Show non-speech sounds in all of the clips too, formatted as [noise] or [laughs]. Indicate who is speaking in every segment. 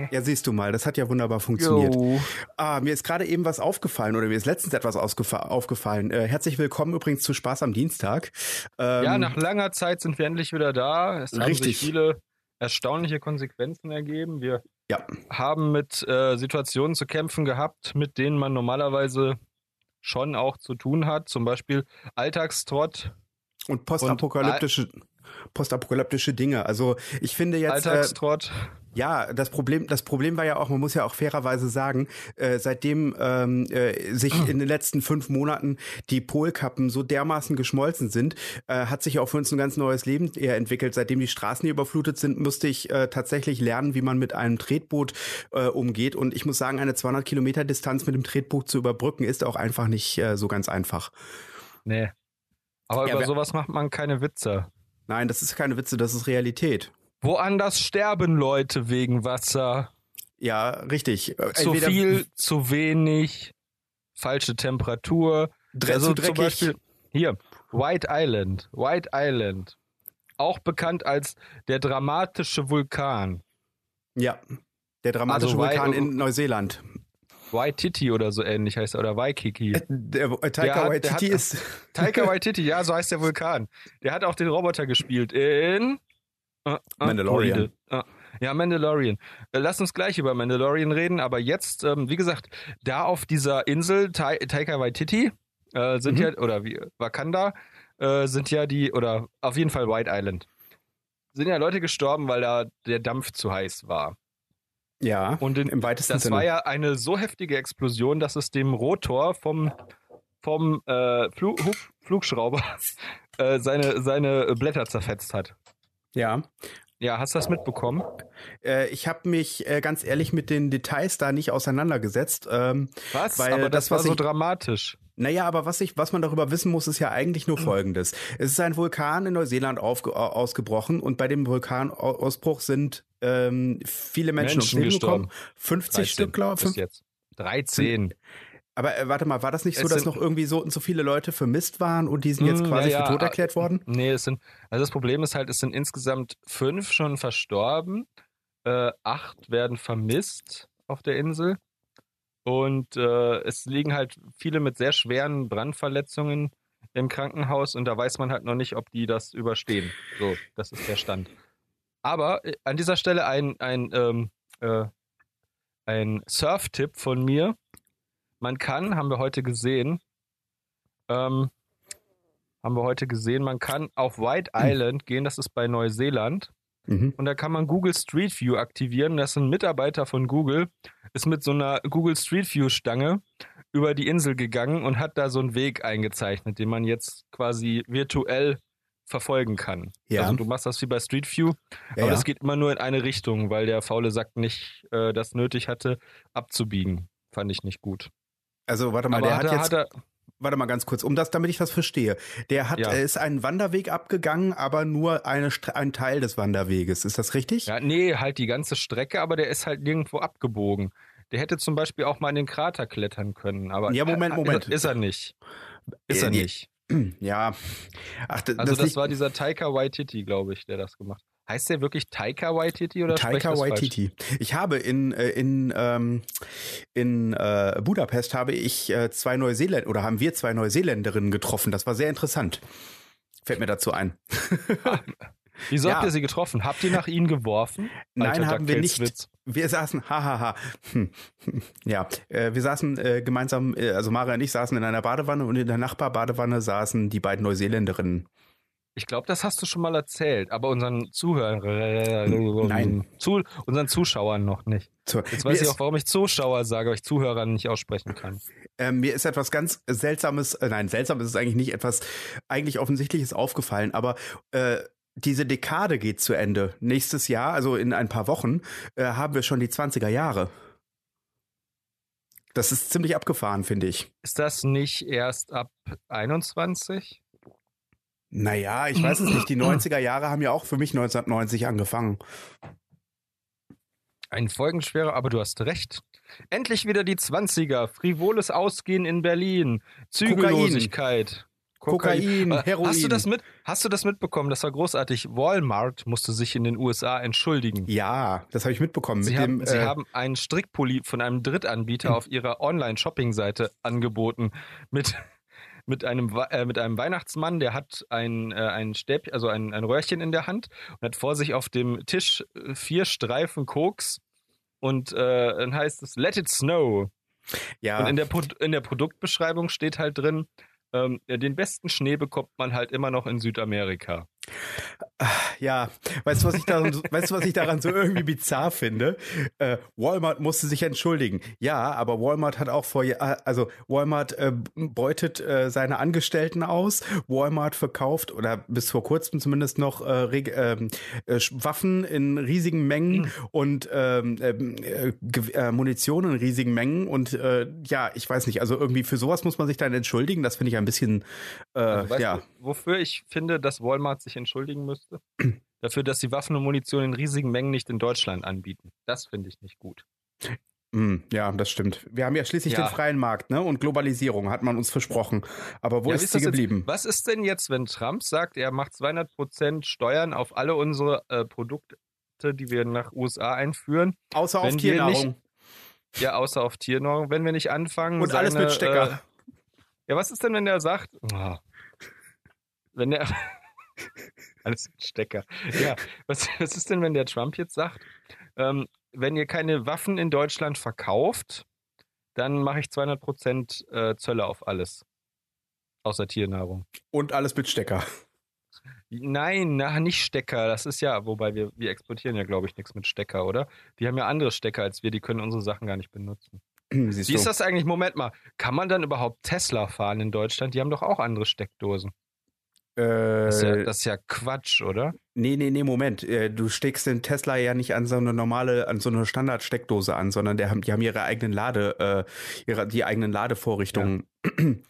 Speaker 1: ne?
Speaker 2: Ja, siehst du mal, das hat ja wunderbar funktioniert. Ah, mir ist gerade eben was aufgefallen oder mir ist letztens etwas aufgefallen. Äh, herzlich willkommen übrigens zu Spaß am Dienstag. Ähm,
Speaker 1: Ja, nach langer Zeit sind wir endlich wieder da. Es haben
Speaker 2: Richtig.
Speaker 1: sich viele erstaunliche Konsequenzen ergeben. Wir
Speaker 2: ja,
Speaker 1: haben mit äh, Situationen zu kämpfen gehabt, mit denen man normalerweise schon auch zu tun hat. Zum Beispiel Alltagstrott,
Speaker 2: und postapokalyptische postapokalyptische Dinge. Also ich finde jetzt äh,
Speaker 1: Alltagstrott.
Speaker 2: Ja, das Problem, das Problem war ja auch, man muss ja auch fairerweise sagen, äh, seitdem ähm, äh, sich in den letzten fünf Monaten die Polkappen so dermaßen geschmolzen sind, äh, hat sich auch für uns ein ganz neues Leben eher entwickelt. Seitdem die Straßen hier überflutet sind, musste ich äh, tatsächlich lernen, wie man mit einem Tretboot äh, umgeht. Und ich muss sagen, eine 200 Kilometer Distanz mit dem Tretboot zu überbrücken, ist auch einfach nicht äh, so ganz einfach.
Speaker 1: Nee. Aber
Speaker 2: Ja,
Speaker 1: über sowas macht man keine Witze.
Speaker 2: Nein, das ist keine Witze, das ist Realität.
Speaker 1: Woanders sterben Leute wegen Wasser.
Speaker 2: Ja, richtig. Äh,
Speaker 1: Zu
Speaker 2: entweder
Speaker 1: viel, zu wenig, falsche Temperatur.
Speaker 2: Dre
Speaker 1: Also
Speaker 2: zu
Speaker 1: zum
Speaker 2: dreckig.
Speaker 1: Beispiel hier, White Island. White Island. Auch bekannt als der dramatische Vulkan.
Speaker 2: Ja, der dramatische
Speaker 1: Also,
Speaker 2: Vulkan in Neuseeland.
Speaker 1: Waititi oder so ähnlich heißt er. Oder Waikiki.
Speaker 2: Der, äh,
Speaker 1: Der
Speaker 2: Taika
Speaker 1: hat- der
Speaker 2: Waititi
Speaker 1: hat-
Speaker 2: ist
Speaker 1: Taika Waititi, ja, so heißt der Vulkan. Der hat auch den Roboter gespielt in äh, äh,
Speaker 2: Mandalorian.
Speaker 1: Äh, ja, Mandalorian. Äh, Lass uns gleich über Mandalorian reden, aber jetzt, ähm, wie gesagt, da auf dieser Insel Ta Taika Waititi äh, sind
Speaker 2: Mhm.
Speaker 1: ja, oder wie Wakanda, äh, sind ja die, oder auf jeden Fall White Island, sind ja Leute gestorben, weil da der Dampf zu heiß war.
Speaker 2: ja
Speaker 1: Und in,
Speaker 2: im weitesten
Speaker 1: das
Speaker 2: Sinne.
Speaker 1: war ja eine so heftige Explosion, dass es dem Rotor vom, vom äh, Flu Hub Flugschrauber [laughs] äh, seine, seine Blätter zerfetzt hat.
Speaker 2: Ja.
Speaker 1: Ja, hast du das mitbekommen?
Speaker 2: Äh, ich habe mich äh, ganz ehrlich mit den Details da nicht auseinandergesetzt. Ähm,
Speaker 1: Was?
Speaker 2: Weil
Speaker 1: Aber das,
Speaker 2: das,
Speaker 1: war so
Speaker 2: ich-
Speaker 1: dramatisch.
Speaker 2: naja, aber was ich, was man darüber wissen muss, ist ja eigentlich nur Folgendes: Es ist ein Vulkan in Neuseeland aufge au- ausgebrochen und bei dem Vulkanausbruch sind ähm, viele Menschen, ums
Speaker 1: Menschen
Speaker 2: Leben
Speaker 1: gestorben.
Speaker 2: gekommen. 50 Stück, glaube ich.
Speaker 1: jetzt. 13.
Speaker 2: Aber äh, warte mal, war das nicht so, dass noch irgendwie so und so viele Leute vermisst waren und die sind jetzt
Speaker 1: Hm,
Speaker 2: quasi
Speaker 1: ja,
Speaker 2: für
Speaker 1: ja,
Speaker 2: tot erklärt worden?
Speaker 1: Nee, es sind, also das Problem ist halt, es sind insgesamt fünf schon verstorben. Äh, acht werden vermisst auf der Insel. Und äh, es liegen halt viele mit sehr schweren Brandverletzungen im Krankenhaus und da weiß man halt noch nicht, ob die das überstehen. So, das ist der Stand. Aber äh, an dieser Stelle ein, ein, ähm, äh, ein Surf-Tipp von mir. Man kann, haben wir heute gesehen, ähm, haben wir heute gesehen, man kann auf White Island gehen, das ist bei Neuseeland.
Speaker 2: Mhm.
Speaker 1: Und da kann man Google Street View aktivieren. Das ist ein Mitarbeiter von Google, ist mit so einer Google Street View Stange über die Insel gegangen und hat da so einen Weg eingezeichnet, den man jetzt quasi virtuell verfolgen kann.
Speaker 2: Ja.
Speaker 1: Also du machst das wie bei Street View,
Speaker 2: Ja,
Speaker 1: aber
Speaker 2: ja.
Speaker 1: das geht immer nur in eine Richtung, weil der faule Sack nicht äh, das nötig hatte, abzubiegen. Fand ich nicht gut.
Speaker 2: Also warte mal,
Speaker 1: aber
Speaker 2: der
Speaker 1: hat, er,
Speaker 2: jetzt
Speaker 1: hat er,
Speaker 2: Warte mal ganz kurz, um das, damit ich das verstehe. Der hat,
Speaker 1: Ja.
Speaker 2: er ist einen Wanderweg abgegangen, aber nur eine, ein Teil des Wanderweges. Ist das richtig?
Speaker 1: Ja, nee, halt die ganze Strecke, aber der ist halt nirgendwo abgebogen. Der hätte zum Beispiel auch mal in den Krater klettern können, aber
Speaker 2: Ja, Moment,
Speaker 1: äh,
Speaker 2: Moment.
Speaker 1: Ist, ist er nicht. Ist
Speaker 2: Äh,
Speaker 1: er nicht.
Speaker 2: Ja. Ach, d-
Speaker 1: Also das, war dieser Taika Waititi, glaube ich, der das gemacht hat. Heißt der wirklich Taika Waititi oder
Speaker 2: Taika
Speaker 1: falsch?
Speaker 2: Waititi. Ich habe in äh, in ähm, in äh, Budapest habe ich äh, zwei Neuseeländer oder haben wir zwei Neuseeländerinnen getroffen. Das war sehr interessant. Fällt mir dazu ein. [laughs]
Speaker 1: Wieso habt
Speaker 2: Ja.
Speaker 1: ihr sie getroffen? Habt ihr nach ihnen geworfen?
Speaker 2: Nein,
Speaker 1: Alter,
Speaker 2: haben wir nicht.
Speaker 1: Witz.
Speaker 2: Wir saßen, hahaha. Hm. [laughs] Ja, äh, wir saßen äh, gemeinsam, äh, also Mara und ich saßen in einer Badewanne und in der Nachbarbadewanne saßen die beiden Neuseeländerinnen.
Speaker 1: Ich glaube, das hast du schon mal erzählt, aber unseren Zuhörern,
Speaker 2: Nein.
Speaker 1: Zu, unseren Zuschauern noch nicht.
Speaker 2: So,
Speaker 1: Jetzt weiß ich auch, warum ich Zuschauer sage, weil ich Zuhörer nicht aussprechen kann.
Speaker 2: Äh, mir ist etwas ganz Seltsames, äh, nein, seltsam ist es eigentlich nicht, etwas eigentlich Offensichtliches aufgefallen, aber äh, diese Dekade geht zu Ende. Nächstes Jahr, also in ein paar Wochen, äh, haben wir schon die 20er Jahre. Das ist ziemlich abgefahren, finde ich.
Speaker 1: Ist das nicht erst ab 21?
Speaker 2: Naja, ich weiß es nicht. Die [clears throat] 90er Jahre haben ja auch für mich 1990 angefangen.
Speaker 1: Ein folgenschwerer, aber du hast recht. Endlich wieder die 20er. Frivoles Ausgehen in Berlin. Zügellosigkeit.
Speaker 2: Kokain,
Speaker 1: Äh,
Speaker 2: Heroin.
Speaker 1: Hast du das mit? Hast du das mitbekommen? Das war großartig. Walmart musste sich in den USA entschuldigen.
Speaker 2: Ja, das habe ich mitbekommen.
Speaker 1: Sie,
Speaker 2: mit
Speaker 1: haben,
Speaker 2: dem,
Speaker 1: sie
Speaker 2: äh,
Speaker 1: haben einen Strickpulli von einem Drittanbieter [clears throat] auf ihrer Online-Shopping-Seite angeboten mit mit einem äh, mit einem Weihnachtsmann, der hat ein äh, ein Stäbchen, also ein, ein Röhrchen in der Hand und hat vor sich auf dem Tisch äh, vier Streifen Koks und äh, dann heißt es Let it snow.
Speaker 2: ja,
Speaker 1: Und in der, Pro in der Produktbeschreibung steht halt drin, ähm, den besten Schnee bekommt man halt immer noch in Südamerika.
Speaker 2: Ja, weißt du, was ich daran, so- weißt du, was ich daran so irgendwie bizarr finde? Äh, Walmart musste sich entschuldigen. Ja, aber Walmart hat auch vor, also Walmart äh, beutet äh, seine Angestellten aus. Walmart verkauft oder bis vor kurzem zumindest noch äh, ähm, äh, Waffen in riesigen Mengen und ähm, ähm, äh, Munition in riesigen Mengen. Und ja, ich weiß nicht, also irgendwie für sowas muss man sich dann entschuldigen. Das finde ich ein bisschen,
Speaker 1: Also,
Speaker 2: ja.
Speaker 1: du, wofür ich finde, dass Walmart sich entschuldigen müsste? [clears throat] Dafür, dass sie Waffen und Munition in riesigen Mengen nicht in Deutschland anbieten. Das finde ich nicht gut.
Speaker 2: Hm, ja, das stimmt. Wir haben ja schließlich
Speaker 1: Ja.
Speaker 2: den freien Markt, ne? Und Globalisierung hat man uns versprochen. Aber wo
Speaker 1: Ja,
Speaker 2: ist
Speaker 1: ist
Speaker 2: sie
Speaker 1: das jetzt-
Speaker 2: geblieben?
Speaker 1: Was ist denn jetzt, wenn Trump sagt, er macht 200% Steuern auf alle unsere äh, Produkte, die wir nach USA einführen?
Speaker 2: Außer auf Tiernahrung.
Speaker 1: Ja, außer auf Tiernahrung. Wenn wir nicht anfangen.
Speaker 2: Und alles
Speaker 1: seine,
Speaker 2: mit Stecker.
Speaker 1: Äh, ja, was ist denn, wenn der sagt, oh, wenn der, [laughs] alles mit Stecker. Ja, was, was ist denn, wenn der Trump jetzt sagt, ähm, wenn ihr keine Waffen in Deutschland verkauft, dann mache ich 200% äh, Zölle auf alles. Außer Tiernahrung.
Speaker 2: Und alles mit Stecker.
Speaker 1: Nein, na, nicht Stecker. Das ist ja, wobei wir, wir exportieren ja, glaube ich, nichts mit Stecker, oder? Die haben ja andere Stecker als wir, die können unsere Sachen gar nicht benutzen. [clears throat]
Speaker 2: Siehst
Speaker 1: Wie ist das eigentlich? Moment mal, kann man dann überhaupt Tesla fahren in Deutschland? Die haben doch auch andere Steckdosen.
Speaker 2: Äh,
Speaker 1: Das ist ja, das ist ja Quatsch, oder?
Speaker 2: nee, nee, nee, Moment. Äh, Du steckst den Tesla ja nicht an so eine normale, an so eine Standard-Steckdose an, sondern der die haben ihre eigenen Lade, äh, ihre, die eigenen Ladevorrichtungen. Was [clears throat]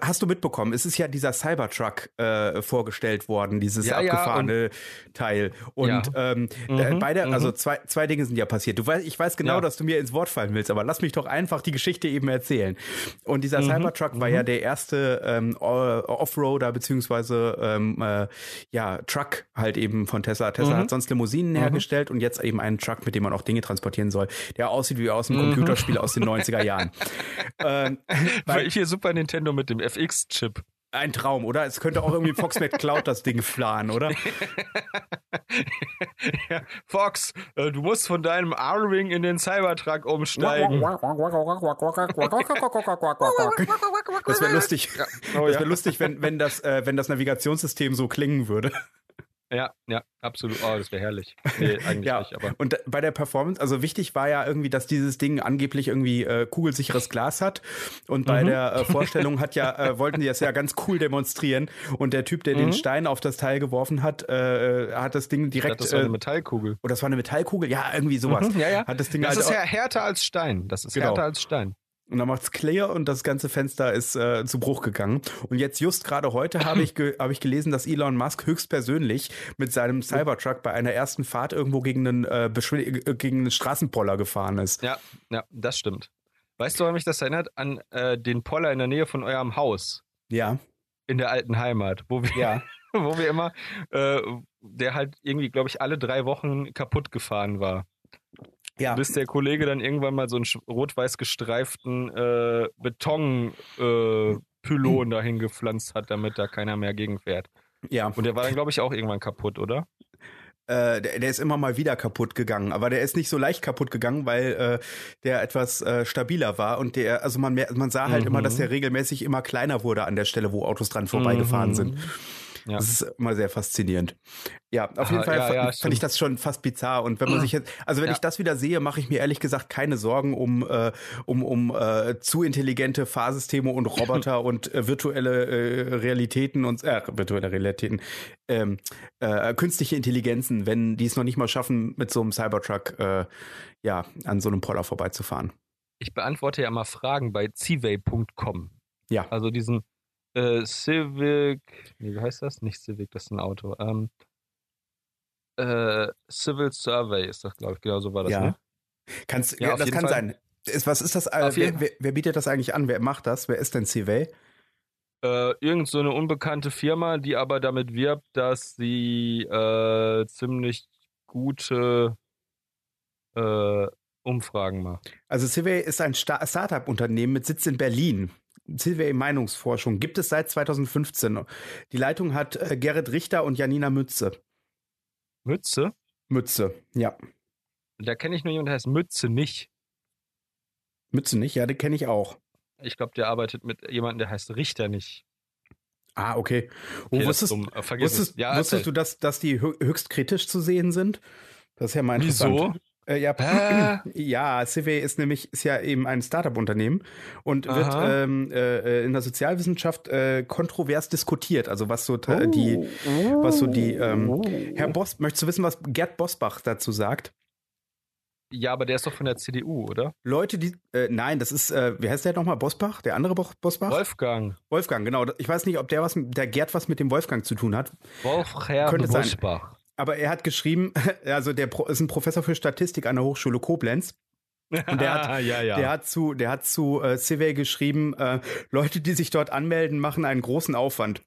Speaker 2: Hast du mitbekommen? Es ist ja dieser Cybertruck äh, vorgestellt worden, dieses
Speaker 1: Ja, ja,
Speaker 2: abgefahrene Teil. Und
Speaker 1: Ja.
Speaker 2: ähm, äh,
Speaker 1: Mhm,
Speaker 2: beide,
Speaker 1: mhm.
Speaker 2: also zwei, zwei Dinge sind ja passiert. Du weißt, ich weiß genau, dass du mir ins Wort fallen willst, aber lass mich doch einfach die Geschichte eben erzählen. Und dieser
Speaker 1: Mhm,
Speaker 2: Cybertruck war
Speaker 1: mhm.
Speaker 2: ja der erste ähm, Offroader beziehungsweise ähm, äh, ja Truck halt eben von Tesla. Tesla
Speaker 1: Mhm.
Speaker 2: hat sonst Limousinen
Speaker 1: Mhm.
Speaker 2: hergestellt und jetzt eben einen Truck, mit dem man auch Dinge transportieren soll, der aussieht wie aus einem
Speaker 1: Mhm.
Speaker 2: Computerspiel aus den 90er Jahren. [laughs] ähm,
Speaker 1: Weil hier Super Nintendo mit dem FX-Chip.
Speaker 2: ein Traum, oder? Es könnte auch irgendwie Fox McCloud das Ding fahren, oder? [laughs]
Speaker 1: ja, Fox, äh, du musst von deinem R-Wing in den Cybertruck umsteigen.
Speaker 2: Das wäre lustig.
Speaker 1: Oh,
Speaker 2: Das wäre lustig, wenn, wenn, das, äh, wenn das Navigationssystem so klingen würde.
Speaker 1: Ja, ja, absolut. Oh, das wäre herrlich. Nee, [laughs] eigentlich
Speaker 2: Ja,
Speaker 1: nicht, aber.
Speaker 2: und bei der Performance, also wichtig war ja irgendwie, dass dieses Ding angeblich irgendwie äh, kugelsicheres Glas hat. Und bei
Speaker 1: Mhm.
Speaker 2: der äh, [laughs] Vorstellung hat ja, äh, wollten die das ja ganz cool demonstrieren. Und der Typ, der den
Speaker 1: Mhm.
Speaker 2: Stein auf das Teil geworfen hat, äh, hat das Ding
Speaker 1: Ich dachte,
Speaker 2: direkt.
Speaker 1: das war eine
Speaker 2: äh,
Speaker 1: Metallkugel.
Speaker 2: oder das war eine Metallkugel? Ja, irgendwie sowas.
Speaker 1: Mhm, ja, ja.
Speaker 2: Hat das Ding
Speaker 1: Das
Speaker 2: halt
Speaker 1: ist ja härter als Stein. Das ist
Speaker 2: Genau.
Speaker 1: härter als Stein.
Speaker 2: Und dann macht's clear und das ganze Fenster ist äh, zu Bruch gegangen. Und jetzt just gerade heute habe ich, ge hab ich gelesen, dass Elon Musk höchstpersönlich mit seinem Cybertruck bei einer ersten Fahrt irgendwo gegen einen, äh, äh, gegen einen Straßenpoller gefahren ist.
Speaker 1: Ja, ja, das stimmt. Weißt du, woran mich das erinnert? An äh, den Poller in der Nähe von eurem Haus
Speaker 2: Ja,
Speaker 1: in der alten Heimat, wo wir,
Speaker 2: ja. [laughs]
Speaker 1: wo wir immer, äh, der halt irgendwie, glaube ich, alle drei Wochen kaputt gefahren war.
Speaker 2: Ja,
Speaker 1: Bis der Kollege dann irgendwann mal so einen rot-weiß gestreiften äh, Beton äh, Pylon [clears throat] dahin gepflanzt hat, damit da keiner mehr gegenfährt.
Speaker 2: ja.
Speaker 1: Und der war dann, glaube ich, auch irgendwann kaputt, oder?
Speaker 2: Äh, der, der ist immer mal wieder kaputt gegangen, aber der ist nicht so leicht kaputt gegangen, weil äh, der etwas äh, stabiler war und der, also man, man sah halt
Speaker 1: Mhm.
Speaker 2: immer, dass der regelmäßig immer kleiner wurde an der Stelle, wo Autos dran vorbeigefahren
Speaker 1: Mhm.
Speaker 2: sind.
Speaker 1: Ja.
Speaker 2: Das ist immer sehr faszinierend. Ja, auf
Speaker 1: Aha,
Speaker 2: jeden Fall
Speaker 1: ja, ja,
Speaker 2: fand ich das schon fast bizarr. Und wenn man sich jetzt, also wenn ich das wieder sehe, mache ich mir ehrlich gesagt keine Sorgen um, äh, um, um äh, zu intelligente Fahrsysteme und [laughs] Roboter und äh, virtuelle äh, Realitäten und äh, virtuelle Realitäten, ähm, äh, künstliche Intelligenzen, wenn die es noch nicht mal schaffen, mit so einem Cybertruck äh, ja, an so einem Poller vorbeizufahren.
Speaker 1: Ich beantworte ja immer Fragen bei Civey.com.
Speaker 2: Ja.
Speaker 1: Also diesen äh, Civic, nee, wie heißt das? Nicht Civic, das ist ein Auto. Ähm, äh, Civil Survey ist das, glaube ich, genau so war das,
Speaker 2: Ja.
Speaker 1: ne?
Speaker 2: Kannst,
Speaker 1: Ja,
Speaker 2: das kann
Speaker 1: Fall.
Speaker 2: sein. Ist, was ist das? Äh, wer, wer, wer bietet das eigentlich an? Wer macht das? Wer ist denn Civey?
Speaker 1: Äh, irgend so eine unbekannte Firma, die aber damit wirbt, dass sie äh, ziemlich gute äh, Umfragen macht.
Speaker 2: Also Civey ist ein Sta Startup-Unternehmen mit Sitz in Berlin. Civey Meinungsforschung gibt es seit 2015. Die Leitung hat äh, Gerrit Richter und Janina Mütze.
Speaker 1: Mütze?
Speaker 2: Mütze, ja.
Speaker 1: Da kenne ich nur jemanden, der heißt Mütze nicht.
Speaker 2: Mütze nicht? Ja, den kenne ich auch.
Speaker 1: Ich glaube, der arbeitet mit jemandem, der heißt Richter nicht.
Speaker 2: Ah, okay. okay oh, wusstest, äh, wusstest, ja, wusstest du, dass, dass die höchst kritisch zu sehen sind? Das ist ja interessant. Wieso? Äh, ja, äh. [laughs] ja, Civey ist nämlich ist ja eben ein Startup-Unternehmen und Aha. wird ähm, äh, in der Sozialwissenschaft äh, kontrovers diskutiert. Also was so oh. die, was so die. Ähm, oh. Herr Boss, möchtest du wissen, was Gerd Bosbach dazu sagt?
Speaker 1: Ja, aber der ist doch von der CDU, oder?
Speaker 2: Leute, die, äh, nein, das ist, äh, wie heißt der nochmal? Bosbach? Der andere Bo Bosbach?
Speaker 1: Wolfgang.
Speaker 2: Wolfgang, genau. Ich weiß nicht, ob der was, der Gerd was mit dem Wolfgang zu tun hat.
Speaker 1: Wolfgang Könnte Bosbach.
Speaker 2: Aber er hat geschrieben, [laughs] also der ist ein Professor für Statistik an der Hochschule Koblenz. Und der hat, [laughs] ja, ja. Der hat zu, der hat zu äh, Civey geschrieben, äh, Leute, die sich dort anmelden, machen einen großen Aufwand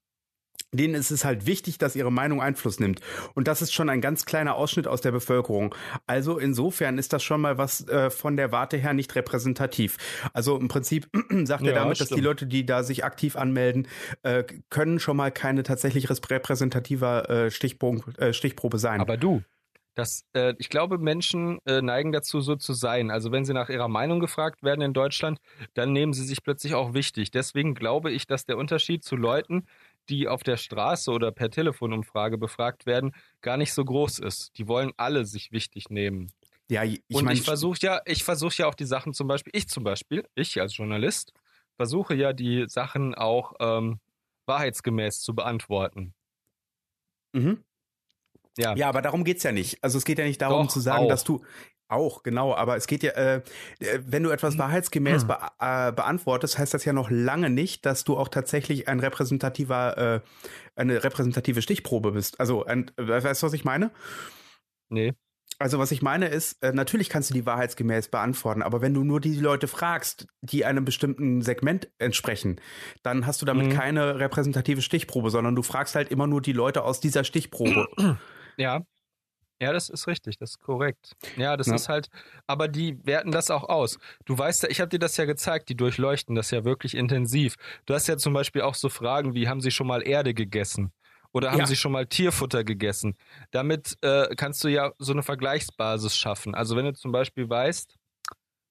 Speaker 2: denen ist es halt wichtig, dass ihre Meinung Einfluss nimmt. Und das ist schon ein ganz kleiner Ausschnitt aus der Bevölkerung. Also insofern ist das schon mal was äh, von der Warte her nicht repräsentativ. Also im Prinzip [clears throat] sagt ja, er damit, stimmt. dass die Leute, die da sich aktiv anmelden, äh, können schon mal keine tatsächlich repräsentativer äh, Stichpunkt, äh, Stichprobe sein.
Speaker 1: Aber du, das, äh, ich glaube, Menschen äh, neigen dazu, so zu sein. Also wenn sie nach ihrer Meinung gefragt werden in Deutschland, dann nehmen sie sich plötzlich auch wichtig. Deswegen glaube ich, dass der Unterschied zu Leuten, die auf der Straße oder per Telefonumfrage befragt werden, gar nicht so groß ist. Die wollen alle sich wichtig nehmen. Ja, ich und mein, ich versuche ja, ich versuche ja auch die Sachen zum Beispiel, ich zum Beispiel, ich als Journalist, versuche ja die Sachen auch ähm, wahrheitsgemäß zu beantworten.
Speaker 2: Mhm. Ja. ja, aber darum geht's ja nicht. Also es geht ja nicht darum Doch, zu sagen, auch. dass du, auch, genau, aber es geht ja, äh, äh, wenn du etwas wahrheitsgemäß hm. be äh, beantwortest, heißt das ja noch lange nicht, dass du auch tatsächlich ein repräsentativer, äh, eine repräsentative Stichprobe bist. Also, ein, weißt du, was ich meine?
Speaker 1: Nee.
Speaker 2: Also was ich meine ist, äh, natürlich kannst du die wahrheitsgemäß beantworten, aber wenn du nur die Leute fragst, die einem bestimmten Segment entsprechen, dann hast du damit mhm. keine repräsentative Stichprobe, sondern du fragst halt immer nur die Leute aus dieser Stichprobe.
Speaker 1: Ja, ja, das ist richtig, das ist korrekt. Ja, das ja. ist halt, aber die werten das auch aus. Du weißt ja, ich habe dir das ja gezeigt, die durchleuchten das ja wirklich intensiv. Du hast ja zum Beispiel auch so Fragen wie, haben sie schon mal Erde gegessen? Oder haben ja. sie schon mal Tierfutter gegessen? Damit äh, kannst du ja so eine Vergleichsbasis schaffen. Also wenn du zum Beispiel weißt,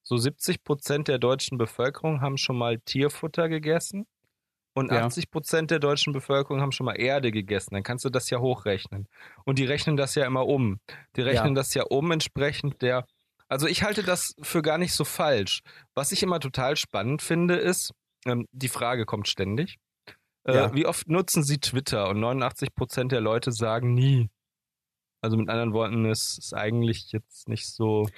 Speaker 1: so 70 Prozent der deutschen Bevölkerung haben schon mal Tierfutter gegessen und ja. 80 Prozent der deutschen Bevölkerung haben schon mal Erde gegessen. Dann kannst du das ja hochrechnen. Und die rechnen das ja immer um. Die rechnen ja. das ja um entsprechend der. Also ich halte das für gar nicht so falsch. Was ich immer total spannend finde, ist, ähm, die Frage kommt ständig. Äh, ja. Wie oft nutzen Sie Twitter? Und 89 Prozent der Leute sagen nie. Also mit anderen Worten, es ist eigentlich jetzt nicht so.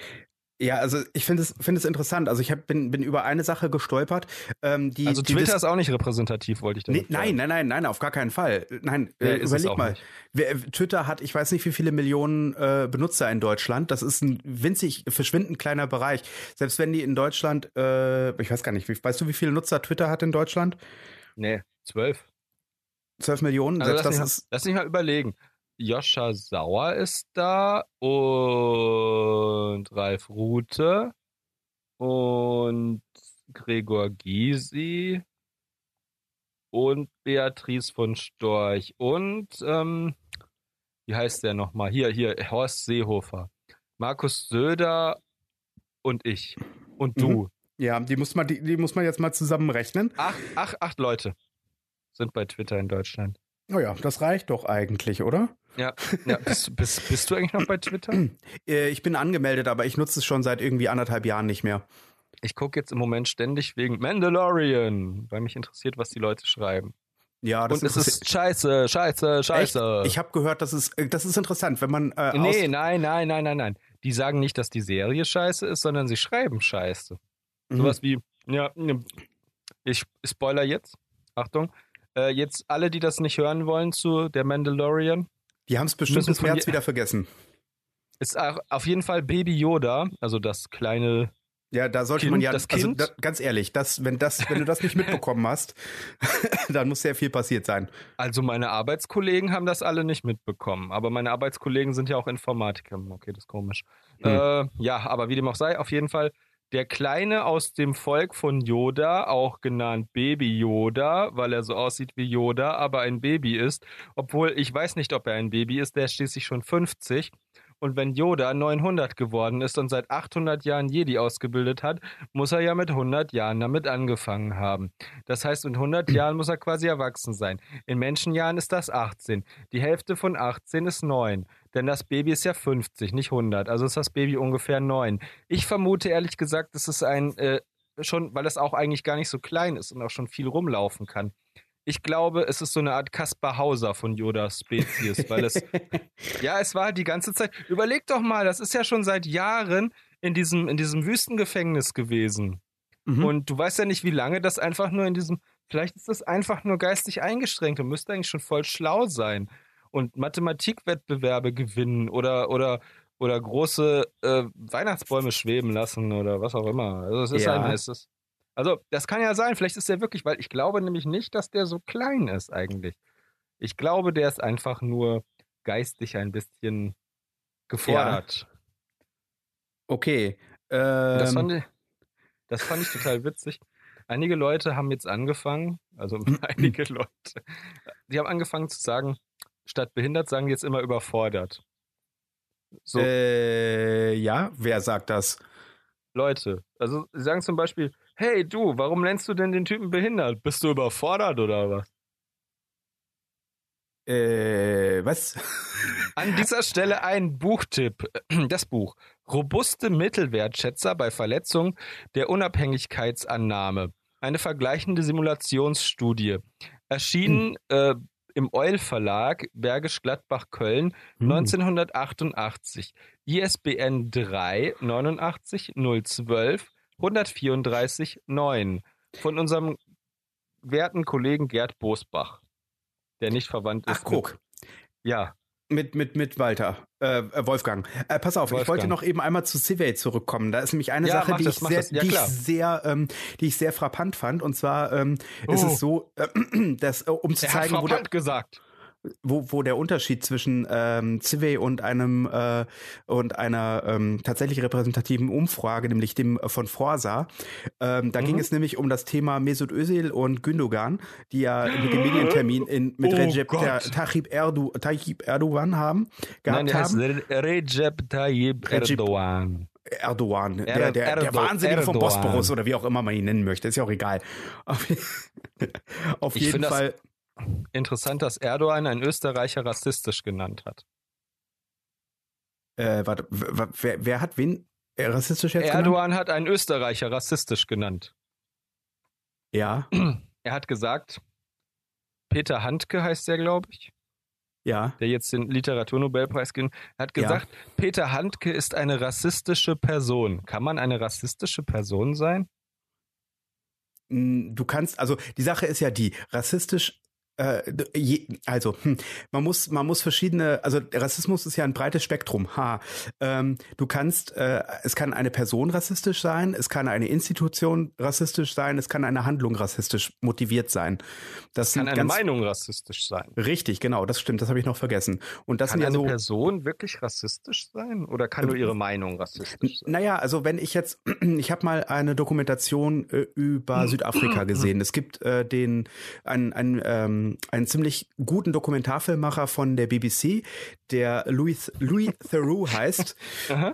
Speaker 2: Ja, also ich finde es finde es interessant. Also ich hab, bin bin über eine Sache gestolpert. Ähm, die,
Speaker 1: also Twitter die ist auch nicht repräsentativ, wollte ich
Speaker 2: damit nee, Nein, nein, nein, nein, auf gar keinen Fall. Nein, nee, äh, überleg mal. Wer, Twitter hat, ich weiß nicht, wie viele Millionen äh, Benutzer in Deutschland. Das ist ein winzig, verschwindend kleiner Bereich. Selbst wenn die in Deutschland, äh, ich weiß gar nicht, wie, weißt du, wie viele Nutzer Twitter hat in Deutschland?
Speaker 1: Nee, zwölf.
Speaker 2: Zwölf Millionen?
Speaker 1: Also lass, mich, lass mich mal überlegen. Joscha Sauer ist da und Ralf Rute und Gregor Gysi und Beatrice von Storch und ähm, wie heißt der nochmal? Hier, hier, Horst Seehofer. Markus Söder und ich. Und du. Mhm.
Speaker 2: Ja, die muss man, die, die muss man jetzt mal zusammenrechnen.
Speaker 1: Acht, acht, acht Leute sind bei Twitter in Deutschland.
Speaker 2: Oh ja, das reicht doch eigentlich, oder?
Speaker 1: Ja, ja. Bist, bist, bist du eigentlich noch bei Twitter? [clears throat]
Speaker 2: Äh, ich bin angemeldet, aber ich nutze es schon seit irgendwie anderthalb Jahren nicht mehr.
Speaker 1: Ich gucke jetzt im Moment ständig wegen Mandalorian, weil mich interessiert, was die Leute schreiben.
Speaker 2: Ja, das
Speaker 1: und es ist scheiße, scheiße, scheiße.
Speaker 2: Echt? Ich habe gehört, das ist, äh, das ist interessant, wenn man. Äh,
Speaker 1: nee, nein, nein, nein, nein, nein. Die sagen nicht, dass die Serie scheiße ist, sondern sie schreiben scheiße. Mhm. Sowas wie, ja, ich spoiler jetzt. Achtung. Äh, jetzt alle, die das nicht hören wollen zu der Mandalorian.
Speaker 2: Die haben es bestimmt bis März wieder vergessen.
Speaker 1: Ist auf jeden Fall Baby Yoda, also das kleine
Speaker 2: Ja, da sollte
Speaker 1: Kind,
Speaker 2: man ja,
Speaker 1: das
Speaker 2: also da, ganz ehrlich, das, wenn das, wenn du das nicht mitbekommen hast, [laughs] dann muss sehr viel passiert sein.
Speaker 1: Also meine Arbeitskollegen haben das alle nicht mitbekommen, aber meine Arbeitskollegen sind ja auch Informatiker. Okay, das ist komisch.
Speaker 2: Hm.
Speaker 1: Äh, ja, aber wie dem auch sei, auf jeden Fall der Kleine aus dem Volk von Yoda, auch genannt Baby Yoda, weil er so aussieht wie Yoda, aber ein Baby ist. Obwohl ich weiß nicht, ob er ein Baby ist, der ist schließlich schon 50. Und wenn Yoda 900 geworden ist und seit 800 Jahren Jedi ausgebildet hat, muss er ja mit 100 Jahren damit angefangen haben. Das heißt, in 100 Jahren muss er quasi erwachsen sein. In Menschenjahren ist das 18. Die Hälfte von 18 ist 9. Denn das Baby ist ja 50, nicht 100. Also ist das Baby ungefähr 9. Ich vermute ehrlich gesagt, das ist ein, äh, schon, weil es auch eigentlich gar nicht so klein ist und auch schon viel rumlaufen kann. Ich glaube, es ist so eine Art Kaspar Hauser von Yodas Spezies, weil es, [laughs] ja, es war die ganze Zeit. Überleg doch mal, das ist ja schon seit Jahren in diesem, in diesem Wüstengefängnis gewesen.
Speaker 2: Mhm.
Speaker 1: Und du weißt ja nicht, wie lange das einfach nur in diesem, vielleicht ist das einfach nur geistig eingeschränkt und müsste eigentlich schon voll schlau sein und Mathematikwettbewerbe gewinnen oder, oder, oder große äh, Weihnachtsbäume schweben lassen oder was auch immer. Also es ist
Speaker 2: Ja.
Speaker 1: ein, es ist, also das kann ja sein, vielleicht ist der wirklich, weil ich glaube nämlich nicht, dass der so klein ist eigentlich. Ich glaube, der ist einfach nur geistig ein bisschen gefordert.
Speaker 2: Okay.
Speaker 1: Das,
Speaker 2: Ähm,
Speaker 1: fand ich, das fand ich total witzig. Einige Leute haben jetzt angefangen, also [clears throat] [laughs] einige Leute, die haben angefangen zu sagen, statt behindert sagen die jetzt immer überfordert. So,
Speaker 2: äh, ja, wer sagt das?
Speaker 1: Leute, also sie sagen zum Beispiel, hey du, warum nennst du denn den Typen behindert? Bist du überfordert oder was?
Speaker 2: Äh, was?
Speaker 1: An dieser Stelle ein Buchtipp. [clears throat] Das Buch. Robuste Mittelwertschätzer bei Verletzung der Unabhängigkeitsannahme. Eine vergleichende Simulationsstudie. Erschienen äh, im Eul Verlag, Bergisch Gladbach, Köln,
Speaker 2: Hm.
Speaker 1: 1988. ISBN 3 89 012 134 9. Von unserem werten Kollegen Gerd Bosbach, der nicht verwandt ist.
Speaker 2: Ach, guck.
Speaker 1: Mit, ja,
Speaker 2: Mit, mit, mit Walter, äh, äh, Wolfgang. Äh, pass auf, ich
Speaker 1: Wolfgang.
Speaker 2: wollte noch eben einmal zu Civey zurückkommen. Da ist nämlich eine
Speaker 1: Ja,
Speaker 2: Sache, die,
Speaker 1: das,
Speaker 2: ich sehr.
Speaker 1: Ja,
Speaker 2: die, ich sehr, ähm, die ich sehr frappant fand. Und zwar ähm, ist
Speaker 1: Oh.
Speaker 2: es so, äh, [clears throat] dass, äh, um zu
Speaker 1: hat
Speaker 2: zeigen, wo der,
Speaker 1: gesagt.
Speaker 2: Wo, wo der Unterschied zwischen ähm, Civey und einem äh, und einer ähm, tatsächlich repräsentativen Umfrage, nämlich dem äh, von Forsa. Ähm, da
Speaker 1: Mhm.
Speaker 2: ging es nämlich um das Thema Mesut Özil und Gündogan, die ja [gasps] mit dem Medientermin in, mit
Speaker 1: Oh
Speaker 2: Recep Tayyip, Erdo, Tayyip Erdogan haben gehabt
Speaker 1: Nein, der heißt
Speaker 2: haben.
Speaker 1: Re- Recep Tayyip Erdogan.
Speaker 2: Erdogan, der,
Speaker 1: Er-
Speaker 2: der, der
Speaker 1: Erdo-
Speaker 2: Wahnsinnige vom. Bosporus oder wie auch immer man ihn nennen möchte, ist ja auch egal. Auf, auf jeden
Speaker 1: find das-
Speaker 2: Fall.
Speaker 1: Interessant, dass Erdogan einen Österreicher rassistisch genannt hat.
Speaker 2: Äh, warte, wer, wer hat wen äh, rassistisch jetzt genannt?
Speaker 1: Erdogan hat einen Österreicher rassistisch genannt.
Speaker 2: Ja,
Speaker 1: Er hat gesagt, Peter Handke heißt der, glaube ich,
Speaker 2: ja.
Speaker 1: der jetzt den Literaturnobelpreis gewinnt, er hat
Speaker 2: Ja.
Speaker 1: gesagt, Peter Handke ist eine rassistische Person. Kann man eine rassistische Person sein?
Speaker 2: Du kannst, also die Sache ist ja die, rassistisch, also hm, man muss, man muss verschiedene, also Rassismus ist ja ein breites Spektrum. Ha, ähm, du kannst, äh, es kann eine Person rassistisch sein, es kann eine Institution rassistisch sein, es kann eine Handlung rassistisch motiviert sein. Das
Speaker 1: Kann eine
Speaker 2: ganz
Speaker 1: Meinung rassistisch sein?
Speaker 2: richtig, genau, das stimmt, das habe ich noch vergessen. Und das
Speaker 1: Kann
Speaker 2: ja
Speaker 1: eine
Speaker 2: so.
Speaker 1: Person wirklich rassistisch sein? Oder kann nur ihre Meinung rassistisch sein?
Speaker 2: Naja, also wenn ich jetzt, [clears throat] ich habe mal eine Dokumentation äh, über [clears throat] Südafrika gesehen. Es gibt äh, den einen, einen, ähm, einen ziemlich guten Dokumentarfilmmacher von der BBC, der Louis Louis Theroux [laughs] heißt.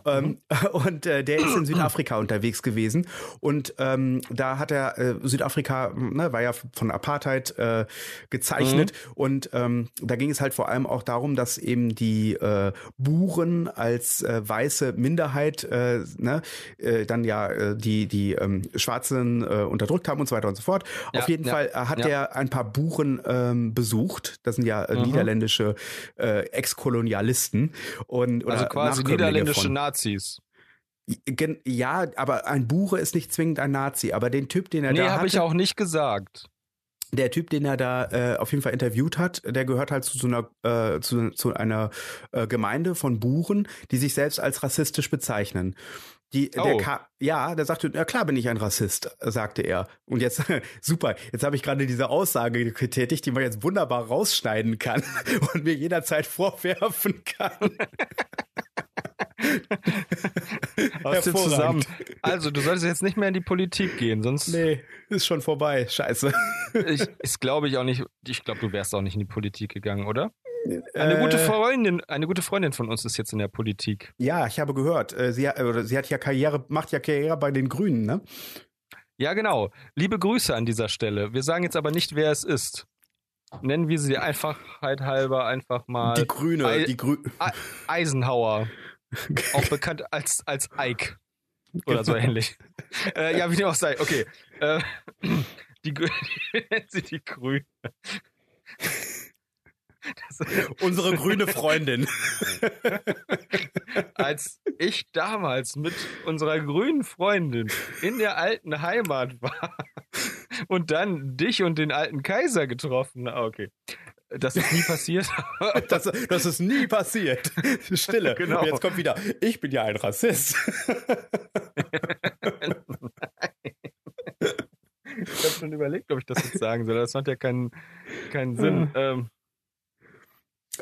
Speaker 2: Ähm, und äh, der ist in Südafrika unterwegs gewesen. Und ähm, da hat er äh, Südafrika, ne, war ja von Apartheid äh, gezeichnet. Und ähm, da ging es halt vor allem auch darum, dass eben die äh, Buren als äh, weiße Minderheit äh, ne, äh, dann ja äh, die, die ähm, Schwarzen äh, unterdrückt haben und so weiter und so fort.
Speaker 1: Ja,
Speaker 2: Auf jeden
Speaker 1: ja,
Speaker 2: Fall äh, hat
Speaker 1: ja.
Speaker 2: er ein paar Buren ähm, besucht. Das sind ja äh,
Speaker 1: Mhm.
Speaker 2: niederländische äh, Ex-Kolonialisten. Und, oder
Speaker 1: Also quasi niederländische
Speaker 2: von-
Speaker 1: Nazis.
Speaker 2: Ja, aber ein Bure ist nicht zwingend ein Nazi, aber den Typ, den er
Speaker 1: Nee,
Speaker 2: da
Speaker 1: habe
Speaker 2: hatte,
Speaker 1: ich auch nicht gesagt.
Speaker 2: der Typ, den er da äh, auf jeden Fall interviewt hat, der gehört halt zu so einer äh, zu, zu einer äh, Gemeinde von Buren, die sich selbst als rassistisch bezeichnen. Die, oh. der Ka ja, der sagte, ja klar bin ich ein Rassist, sagte er. Und jetzt, [laughs] super, jetzt habe ich gerade diese Aussage getätigt, die man jetzt wunderbar rausschneiden kann [laughs] und mir jederzeit vorwerfen kann. [laughs]
Speaker 1: Aus dem zusammen. Also, du solltest jetzt nicht mehr in die Politik gehen, sonst.
Speaker 2: Nee, ist schon vorbei. Scheiße.
Speaker 1: ich, ist glaube ich auch nicht. Ich glaube, du wärst auch nicht in die Politik gegangen, oder? Eine gute äh. Freundin, eine gute Freundin von uns ist jetzt in der Politik.
Speaker 2: Ja, ich habe gehört. Äh, sie, sie hat ja Karriere, macht ja Karriere bei den Grünen, ne?
Speaker 1: Ja, genau. Liebe Grüße an dieser Stelle. Wir sagen jetzt aber nicht, wer es ist. Nennen wir sie Einfachheit halber einfach mal.
Speaker 2: Die Grüne, I die Grü
Speaker 1: Eisenhower. [laughs] auch bekannt als, als Ike. Oder so ähnlich. äh, ja, wie dem auch sei. Okay. Äh, [clears throat] die, [laughs] nennen sie die Grüne.
Speaker 2: Unsere grüne Freundin. [laughs]
Speaker 1: Als ich damals mit unserer grünen Freundin in der alten Heimat war und dann dich und den alten Kaiser getroffen, ah, okay. Das ist nie passiert. [laughs]
Speaker 2: das, das ist nie passiert. Stille. [laughs] Genau. Und jetzt kommt wieder, ich bin ja ein Rassist.
Speaker 1: ich habe schon überlegt, ob ich das jetzt sagen soll. Das macht ja keinen, keinen Sinn. Ähm,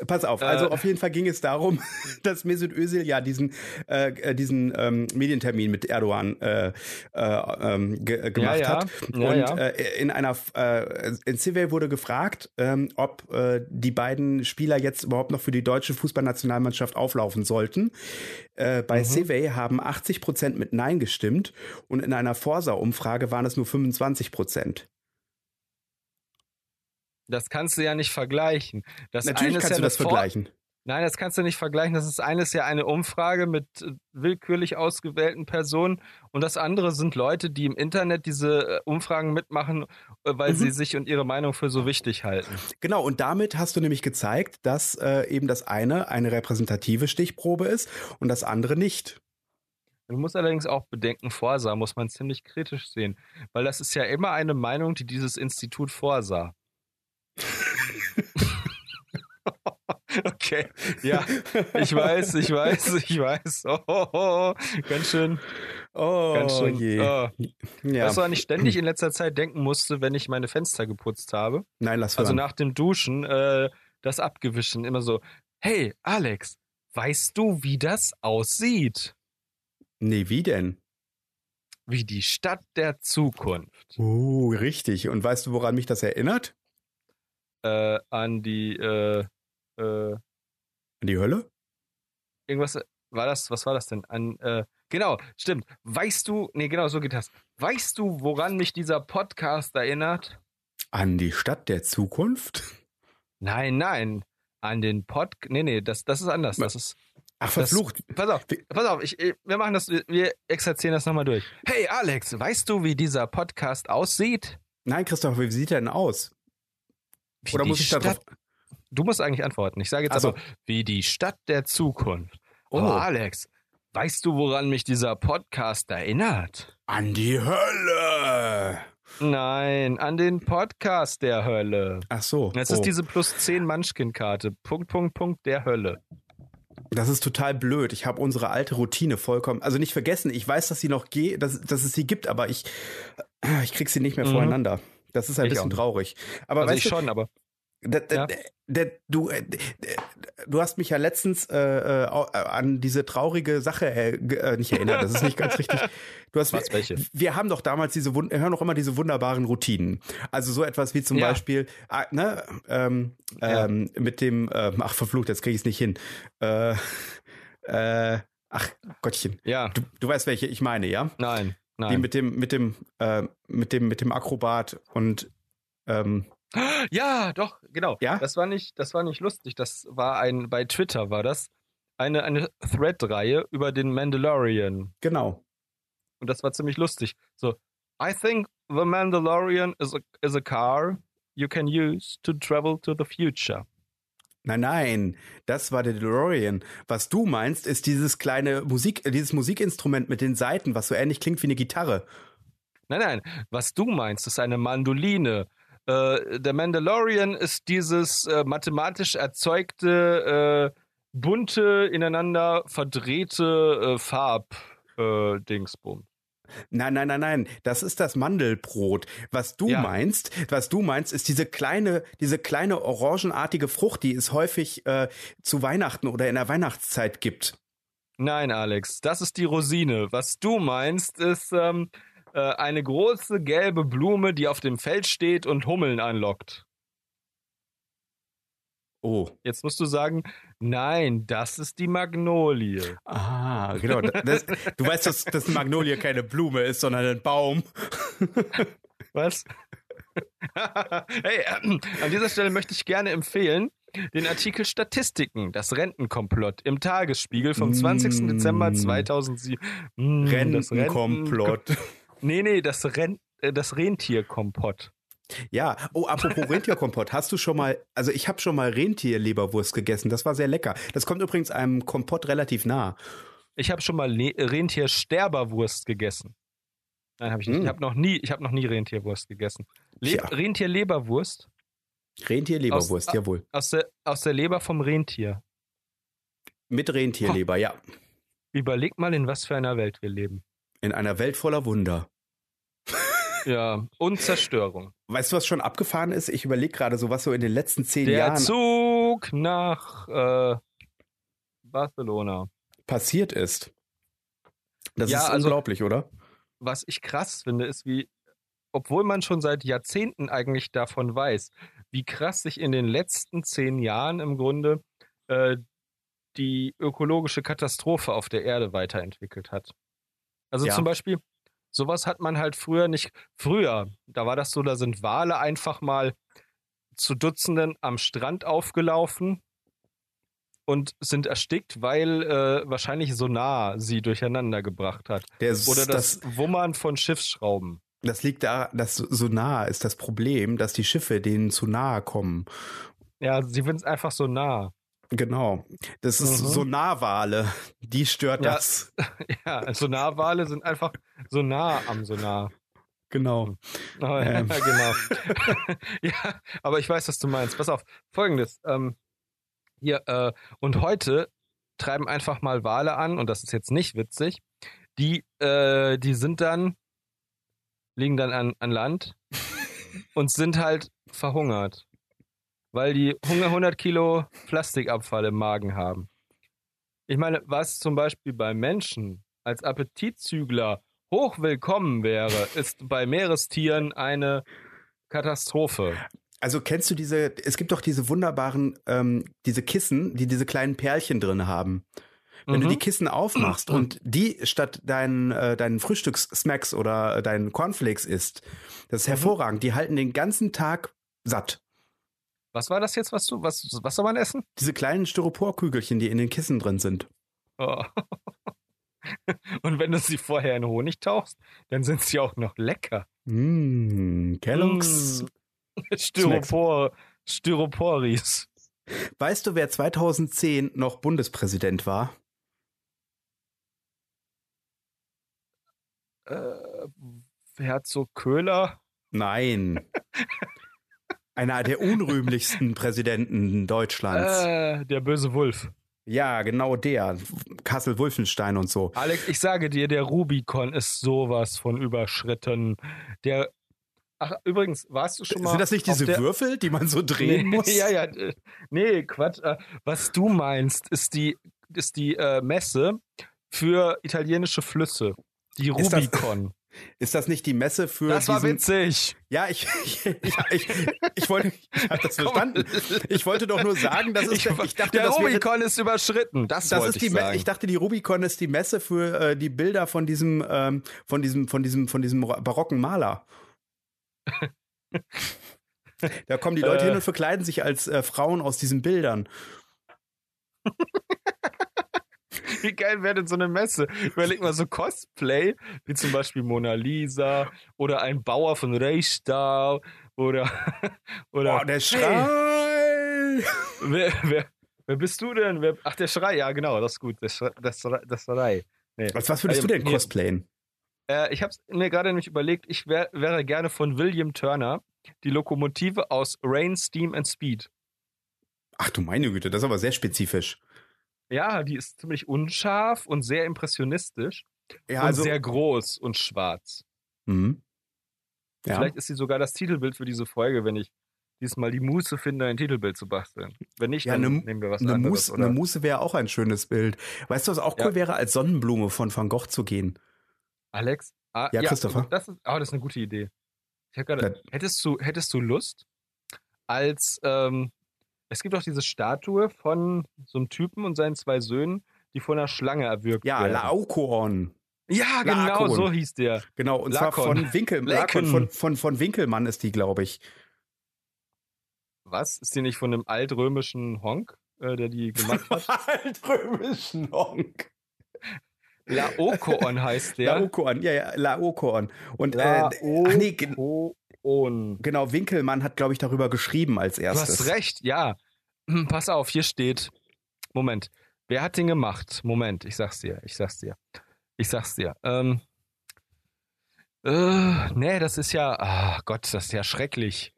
Speaker 2: Pass auf, also äh, auf jeden Fall ging es darum, [laughs] dass Mesut Özil ja diesen äh, äh, diesen ähm, Medientermin mit Erdogan äh, äh, ähm, ge äh, gemacht ja, ja. hat ja, und in einer in Civil wurde gefragt, ähm, ob die beiden Spieler jetzt überhaupt noch für die deutsche Fußballnationalmannschaft auflaufen sollten. Bei mhm. Civey haben 80 Prozent mit Nein gestimmt und in einer Forsa-Umfrage waren es nur 25 Prozent.
Speaker 1: Das kannst du ja nicht vergleichen. Das
Speaker 2: Natürlich kannst ja du das vergleichen.
Speaker 1: Nein, das kannst du nicht vergleichen. Das ist eines ja eine Umfrage mit äh, willkürlich ausgewählten Personen und das andere sind Leute, die im Internet diese äh, Umfragen mitmachen, äh, weil mhm. sie sich und ihre Meinung für so wichtig halten.
Speaker 2: Genau, und damit hast du nämlich gezeigt, dass äh, eben das eine eine repräsentative Stichprobe ist und das andere nicht.
Speaker 1: Du musst allerdings auch bedenken, Vorsah muss man ziemlich kritisch sehen, weil das ist ja immer eine Meinung, die dieses Institut vorsah. [laughs] okay, ja, ich weiß, ich weiß, ich weiß. Oh, oh, oh. ganz schön. Oh, ganz schön. Je. Oh. Ja. Weißt du, wann ich ständig in letzter Zeit denken musste, wenn ich meine Fenster geputzt habe?
Speaker 2: Nein, lass
Speaker 1: Also nach dem Duschen, äh, das abgewischen, immer so, hey, Alex, weißt du, wie das aussieht?
Speaker 2: Nee, wie denn?
Speaker 1: Wie die Stadt der Zukunft.
Speaker 2: Oh, richtig. Und weißt du, woran mich das erinnert?
Speaker 1: Äh, an die äh, äh,
Speaker 2: an die Hölle?
Speaker 1: Irgendwas war das, was war das denn? An äh, genau, stimmt. Weißt du, nee, genau, so geht das. Weißt du, woran mich dieser Podcast erinnert?
Speaker 2: An die Stadt der Zukunft?
Speaker 1: Nein, nein, an den Pod Nee, nee, das das ist anders. Das ist
Speaker 2: Ach, verflucht.
Speaker 1: Das, pass auf, pass auf, ich, wir machen das, wir exerzieren das nochmal durch. Hey Alex, weißt du, wie dieser Podcast aussieht?
Speaker 2: Nein, Christoph, wie sieht er denn aus?
Speaker 1: Wie Oder muss ich Stadt, da drauf? Du musst eigentlich antworten. Ich sage jetzt also, aber, wie die Stadt der Zukunft. Oh, oh, Alex, weißt du, woran mich dieser Podcast erinnert?
Speaker 2: An die Hölle.
Speaker 1: Nein, an den Podcast der Hölle.
Speaker 2: Ach so.
Speaker 1: Es oh. ist diese plus 10 Munchkin-Karte. Punkt, Punkt, Punkt der Hölle.
Speaker 2: Das ist total blöd. Ich habe unsere alte Routine vollkommen, also nicht vergessen. Ich weiß, dass sie noch geht, dass, dass es sie gibt, aber ich, ich krieg sie nicht mehr mhm. voreinander. Das ist ein ich bisschen traurig. Aber
Speaker 1: also
Speaker 2: weißt
Speaker 1: ich du, schon, aber.
Speaker 2: Der, der, der, du, äh, du hast mich ja letztens äh, äh, an diese traurige Sache äh, nicht erinnert. Das ist nicht ganz richtig. Du hast,
Speaker 1: Was, welche?
Speaker 2: Wir haben doch damals diese, wir hören doch immer diese wunderbaren Routinen. Also so etwas wie zum ja. Beispiel, ah, ne, ähm, ja. ähm, mit dem, äh, ach verflucht, jetzt kriege ich es nicht hin. Äh, äh, ach Gottchen.
Speaker 1: Ja.
Speaker 2: Du, du weißt, welche ich meine, ja?
Speaker 1: Nein. Nein.
Speaker 2: Die mit dem, mit dem, äh, mit dem, mit dem Akrobat und ähm,
Speaker 1: ja, doch, genau.
Speaker 2: Ja?
Speaker 1: Das war nicht, das war nicht lustig. Das war ein, bei Twitter war das eine, eine Thread-Reihe über den Mandalorian.
Speaker 2: Genau.
Speaker 1: Und das war ziemlich lustig. So, I think the Mandalorian is a, is a car you can use to travel to the future.
Speaker 2: Nein, nein, das war der DeLorean. Was du meinst, ist dieses kleine Musik, äh, dieses Musikinstrument mit den Saiten, was so ähnlich klingt wie eine Gitarre.
Speaker 1: Nein, nein, was du meinst, ist eine Mandoline. Äh, der Mandalorian ist dieses äh, mathematisch erzeugte, äh, bunte, ineinander verdrehte äh, Farb-Dingsbum.
Speaker 2: Nein, nein, nein, nein. Das ist das Mandelbrot. Was du
Speaker 1: Ja.
Speaker 2: meinst, was du meinst, ist diese kleine, diese kleine orangenartige Frucht, die es häufig äh, zu Weihnachten oder in der Weihnachtszeit gibt.
Speaker 1: Nein, Alex, das ist die Rosine. Was du meinst, ist ähm, äh, eine große gelbe Blume, die auf dem Feld steht und Hummeln anlockt.
Speaker 2: Oh.
Speaker 1: Jetzt musst du sagen, nein, das ist die Magnolie.
Speaker 2: Ah, [laughs] genau. Das, du weißt, dass, dass Magnolie keine Blume ist, sondern ein Baum. [laughs]
Speaker 1: Was? [laughs] hey, äh, an dieser Stelle möchte ich gerne empfehlen, den Artikel Statistiken, das Rentenkomplott im Tagesspiegel vom 20. Dezember
Speaker 2: Mm.
Speaker 1: 2007. Mm,
Speaker 2: Rentenkomplott.
Speaker 1: Nee, nee, das, Ren äh, das Rentierkompott.
Speaker 2: Ja, oh, apropos Rentierkompott, hast du schon mal, also ich habe schon mal Rentierleberwurst gegessen, das war sehr lecker. Das kommt übrigens einem Kompott relativ nah.
Speaker 1: Ich habe schon mal Le Rentiersterberwurst gegessen. Nein, habe ich nicht.
Speaker 2: Mm.
Speaker 1: Ich habe noch nie, ich habe noch nie Rentierwurst gegessen. Le
Speaker 2: Tja.
Speaker 1: Rentierleberwurst
Speaker 2: Rentierleberwurst,
Speaker 1: Aus-
Speaker 2: jawohl.
Speaker 1: aus der, aus der Leber vom Rentier.
Speaker 2: Mit Rentierleber, ja.
Speaker 1: Überleg mal, in was für einer Welt wir leben.
Speaker 2: In einer Welt voller Wunder.
Speaker 1: Ja, und Zerstörung.
Speaker 2: Weißt du, was schon abgefahren ist? Ich überlege gerade so, was so in den letzten zehn
Speaker 1: Der
Speaker 2: Jahren
Speaker 1: Zug nach äh, Barcelona.
Speaker 2: passiert ist. Das
Speaker 1: Ja,
Speaker 2: ist
Speaker 1: also-
Speaker 2: unglaublich, oder?
Speaker 1: Was ich krass finde, ist, wie, obwohl man schon seit Jahrzehnten eigentlich davon weiß, wie krass sich in den letzten zehn Jahren im Grunde äh, die ökologische Katastrophe auf der Erde weiterentwickelt hat. Also
Speaker 2: Ja.
Speaker 1: zum Beispiel, sowas hat man halt früher nicht. Früher, da war das so, da sind Wale einfach mal zu Dutzenden am Strand aufgelaufen und sind erstickt, weil äh, wahrscheinlich Sonar sie durcheinander gebracht hat.
Speaker 2: Der,
Speaker 1: Oder das,
Speaker 2: das,
Speaker 1: Wummern von Schiffsschrauben.
Speaker 2: das liegt da, das so nah ist das Problem, dass die Schiffe denen zu nahe kommen.
Speaker 1: Ja, sie es einfach so nah.
Speaker 2: Genau. Das ist
Speaker 1: Mhm.
Speaker 2: Sonarwale. Die stört
Speaker 1: Ja.
Speaker 2: das. [laughs]
Speaker 1: Ja, Sonarwale sind einfach so nah am Sonar.
Speaker 2: Genau.
Speaker 1: Oh,
Speaker 2: Ähm.
Speaker 1: Ja, [laughs] genau. [laughs] ja, aber ich weiß, was du meinst. Pass auf, folgendes. Ähm, hier, äh, und heute treiben einfach mal Wale an, und das ist jetzt nicht witzig, die, äh, die sind dann, liegen dann an, an Land und sind halt verhungert. Weil die Hunger 100 Kilo Plastikabfall im Magen haben. Ich meine, was zum Beispiel bei Menschen als Appetitzügler hochwillkommen wäre, ist bei Meerestieren eine Katastrophe.
Speaker 2: Also kennst du diese, es gibt doch diese wunderbaren, ähm, diese Kissen, die diese kleinen Perlchen drin haben. Wenn du
Speaker 1: Mhm.
Speaker 2: die Kissen aufmachst und die statt deinen, äh, deinen Frühstückssmacks oder deinen Cornflakes isst, das ist
Speaker 1: Mhm.
Speaker 2: hervorragend. Die halten den ganzen Tag satt.
Speaker 1: Was war das jetzt, was du, was, was soll man essen?
Speaker 2: Diese kleinen Styroporkügelchen, die in den Kissen drin sind.
Speaker 1: Oh. [laughs] Und wenn du sie vorher in Honig tauchst, dann sind sie auch noch lecker.
Speaker 2: Mmh, Kellogg's. [laughs]
Speaker 1: Mm. Styropor, Styroporis.
Speaker 2: Weißt du, wer 2010 noch Bundespräsident war?
Speaker 1: Äh, Herzog Köhler.
Speaker 2: Nein. [laughs] Einer der unrühmlichsten Präsidenten Deutschlands.
Speaker 1: Äh, der böse Wolf.
Speaker 2: Ja, genau der. Kassel-Wolfenstein und so.
Speaker 1: Alex, ich sage dir, der Rubikon ist sowas von überschritten. Der. Ach, übrigens, warst du schon mal.
Speaker 2: Sind das nicht diese
Speaker 1: der,
Speaker 2: Würfel, die man so drehen
Speaker 1: nee, [laughs]
Speaker 2: muss?
Speaker 1: Ja, ja. Nee, Quatsch. Äh, Was du meinst, ist die, ist die äh, Messe für italienische Flüsse. Die Rubicon.
Speaker 2: Ist das nicht die Messe für
Speaker 1: Das war
Speaker 2: diesen...
Speaker 1: witzig.
Speaker 2: Ja, ich, [laughs] ich, ich, ich, ich wollte, ich habe das [laughs] verstanden. Ich wollte doch nur sagen, dass es,
Speaker 1: Ich,
Speaker 2: ich, dachte,
Speaker 1: der
Speaker 2: das wäre,
Speaker 1: Rubicon ist überschritten. Das,
Speaker 2: das
Speaker 1: wollte
Speaker 2: ist die,
Speaker 1: ich sagen.
Speaker 2: ich dachte, die Rubicon ist die Messe für äh, die Bilder von diesem, ähm, von diesem, von diesem, von diesem barocken Maler. [laughs] Da kommen die Leute
Speaker 1: Äh.
Speaker 2: hin und verkleiden sich als äh, Frauen aus diesen Bildern. [laughs]
Speaker 1: Wie geil wäre denn so eine Messe? Überleg mal so Cosplay, wie zum Beispiel Mona Lisa oder ein Bauer von Reichstau oder, [laughs] oder
Speaker 2: Boah, der Schrei! [laughs]
Speaker 1: wer, wer, wer bist du denn? Wer, ach, der Schrei, ja genau, das ist gut. Der Schrei, das, das Schrei. Nee.
Speaker 2: Was, was würdest
Speaker 1: Ähm,
Speaker 2: du denn
Speaker 1: hier-
Speaker 2: cosplayen?
Speaker 1: Äh, ich habe mir gerade nämlich überlegt, ich wär, wäre gerne von William Turner die Lokomotive aus Rain, Steam and Speed.
Speaker 2: Ach du meine Güte, das ist aber sehr spezifisch.
Speaker 1: Ja, die ist ziemlich unscharf und sehr impressionistisch.
Speaker 2: Ja,
Speaker 1: und
Speaker 2: also.
Speaker 1: sehr groß und schwarz.
Speaker 2: Mhm. Ja.
Speaker 1: Vielleicht ist sie sogar das Titelbild für diese Folge, wenn ich diesmal die Muße finde, ein Titelbild zu basteln. Wenn nicht,
Speaker 2: Ja,
Speaker 1: dann
Speaker 2: eine-
Speaker 1: nehmen wir was
Speaker 2: eine,
Speaker 1: anderes. Oder?
Speaker 2: eine Muße wäre auch ein schönes Bild. Weißt du, was auch
Speaker 1: Ja.
Speaker 2: cool wäre, als Sonnenblume von Van Gogh zu gehen?
Speaker 1: Alex? Ah,
Speaker 2: Ja, Christopher.
Speaker 1: Das ist, oh, das ist eine gute Idee. Ich hab gerade,
Speaker 2: Ja.
Speaker 1: hättest, du, hättest du Lust, als ähm, es gibt auch diese Statue von so einem Typen und seinen zwei Söhnen, die von einer Schlange erwürgt
Speaker 2: Ja,
Speaker 1: werden.
Speaker 2: Laokoon.
Speaker 1: ja, genau,
Speaker 2: Laokoon.
Speaker 1: so hieß der.
Speaker 2: Genau, und
Speaker 1: Lakon.
Speaker 2: zwar von Winkel,
Speaker 1: Lakon.
Speaker 2: Lakon, von, von, von Winkelmann ist die, glaube ich.
Speaker 1: Was? Ist die nicht von einem altrömischen Honk, äh, der die gemacht hat? [laughs]
Speaker 2: Altrömischen Honk.
Speaker 1: Laokoon heißt der.
Speaker 2: Laokoon, ja, ja, Laokoon. Und, äh, ach nee,
Speaker 1: Laokoon.
Speaker 2: genau, Winkelmann hat, glaube ich, darüber geschrieben als
Speaker 1: Du
Speaker 2: erstes.
Speaker 1: hast recht, ja. Hm, Pass auf, hier steht. Moment. Wer hat den gemacht? Moment, ich sag's dir, ich sag's dir. Ich sag's dir. Ähm, äh, nee, das ist ja, ah Gott, das ist ja schrecklich.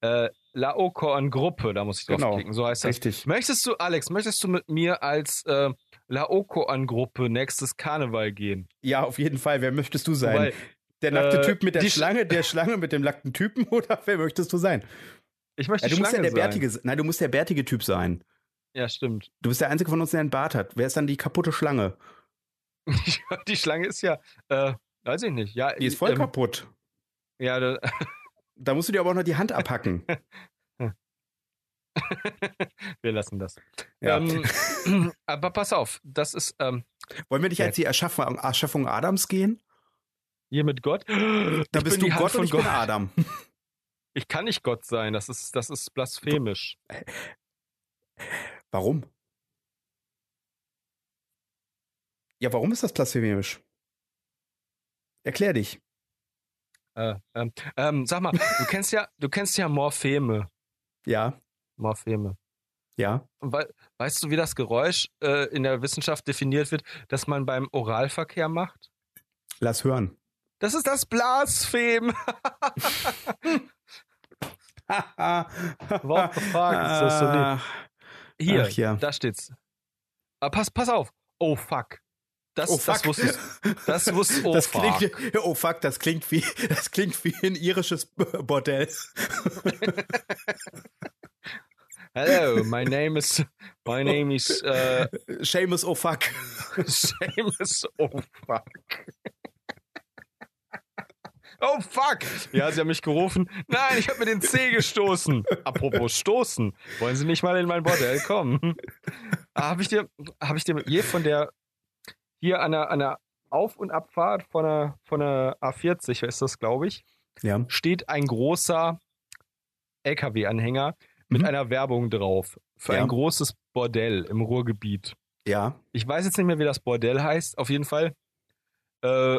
Speaker 1: Äh, Laokoon Gruppe, da muss ich
Speaker 2: Genau,
Speaker 1: draufklicken, so heißt das.
Speaker 2: Richtig.
Speaker 1: Möchtest du, Alex, möchtest du mit mir als äh, Laokoon Gruppe nächstes Karneval gehen?
Speaker 2: Ja, auf jeden Fall. Wer möchtest du sein?
Speaker 1: Wobei,
Speaker 2: der nackte
Speaker 1: äh,
Speaker 2: Typ mit der
Speaker 1: die Sch-
Speaker 2: Schlange, der Schlange mit dem nackten Typen [laughs] oder wer möchtest du sein?
Speaker 1: ich möchte
Speaker 2: Ja, du musst ja
Speaker 1: Schlange
Speaker 2: der
Speaker 1: sein.
Speaker 2: bärtige, nein, du musst der bärtige Typ sein.
Speaker 1: Ja, stimmt.
Speaker 2: Du bist der einzige von uns, der einen Bart hat. Wer ist dann die kaputte Schlange? [laughs]
Speaker 1: Die Schlange ist ja, äh, weiß ich nicht. Ja,
Speaker 2: Die ist voll
Speaker 1: ähm,
Speaker 2: kaputt.
Speaker 1: Ja, da, [laughs]
Speaker 2: Da musst du dir aber auch noch die Hand abhacken.
Speaker 1: wir lassen das.
Speaker 2: Ja.
Speaker 1: Ähm, aber pass auf, das ist ähm,
Speaker 2: Wollen wir nicht als die Erschaffung, Erschaffung Adams gehen?
Speaker 1: Hier mit Gott.
Speaker 2: Da
Speaker 1: Ich
Speaker 2: bist du Gott
Speaker 1: von
Speaker 2: bin Adam. [laughs]
Speaker 1: Ich kann nicht Gott sein, das ist, das ist blasphemisch.
Speaker 2: Warum? Ja, warum ist das blasphemisch? Erklär dich.
Speaker 1: Äh, ähm, ähm, sag mal, [laughs] du kennst ja, du kennst ja Morpheme.
Speaker 2: Ja,
Speaker 1: Morpheme.
Speaker 2: ja.
Speaker 1: Wei- weißt du, wie das Geräusch äh, in der Wissenschaft definiert wird, das man beim Oralverkehr macht?
Speaker 2: Lass hören.
Speaker 1: Das ist das Blasphem. What the fuck? Ist das so lieb? Hier,
Speaker 2: Ach ja.
Speaker 1: da steht's. Ah, pass, pass auf. Oh fuck. Das,
Speaker 2: Oh,
Speaker 1: das
Speaker 2: fuck.
Speaker 1: wusstest Das wusste [laughs] oh
Speaker 2: das
Speaker 1: fuck.
Speaker 2: klingt, oh fuck, das klingt wie, das klingt wie ein irisches Bordell. [laughs]
Speaker 1: Hello, my name is my name is uh,
Speaker 2: Seamus, oh fuck. [laughs]
Speaker 1: Seamus. Oh fuck. Oh fuck! Ja, sie haben mich gerufen. Nein, ich habe mir den C gestoßen. Apropos stoßen. Wollen Sie nicht mal in mein Bordell kommen? Habe ich dir, habe ich dir je von der hier an der, an der Auf- und Abfahrt von der, von der A40, ist das, glaube ich,
Speaker 2: Ja.
Speaker 1: steht ein großer LKW-Anhänger mit
Speaker 2: Mhm.
Speaker 1: einer Werbung drauf für
Speaker 2: Ja.
Speaker 1: ein großes Bordell im Ruhrgebiet.
Speaker 2: Ja.
Speaker 1: Ich weiß jetzt nicht mehr, wie das Bordell heißt. Auf jeden Fall. Äh,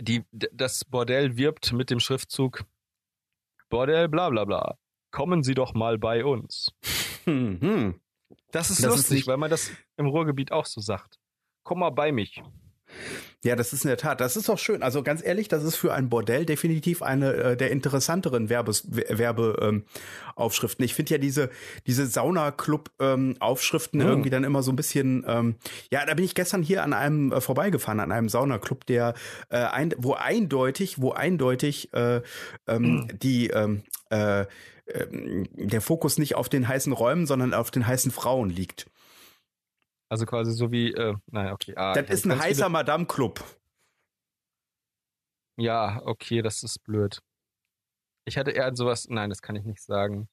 Speaker 1: die, das Bordell wirbt mit dem Schriftzug Bordell bla bla bla. Kommen Sie doch mal bei uns. [laughs]
Speaker 2: Hm, hm.
Speaker 1: Das ist
Speaker 2: Das ist
Speaker 1: lustig,
Speaker 2: nicht-
Speaker 1: weil man das im Ruhrgebiet auch so sagt. Komm mal bei mich.
Speaker 2: Ja, das ist in der Tat. Das ist doch schön. Also ganz ehrlich, das ist für ein Bordell definitiv eine äh, der interessanteren Werbes, Werbe, ähm. Ich finde ja diese diese Sauna-Club ähm, Aufschriften
Speaker 1: Hm.
Speaker 2: irgendwie dann immer so ein bisschen. Ähm, ja, da bin ich gestern hier an einem äh, vorbeigefahren an einem Saunaclub, der äh, ein, wo eindeutig, wo eindeutig äh, ähm, die ähm, äh, ähm, der Fokus nicht auf den heißen Räumen, sondern auf den heißen Frauen liegt.
Speaker 1: Also quasi so wie, äh, nein, okay. Ah,
Speaker 2: Das ist ein heißer Madame-Club.
Speaker 1: Ja, okay, das ist blöd. Ich hatte eher sowas, nein, das kann ich nicht sagen.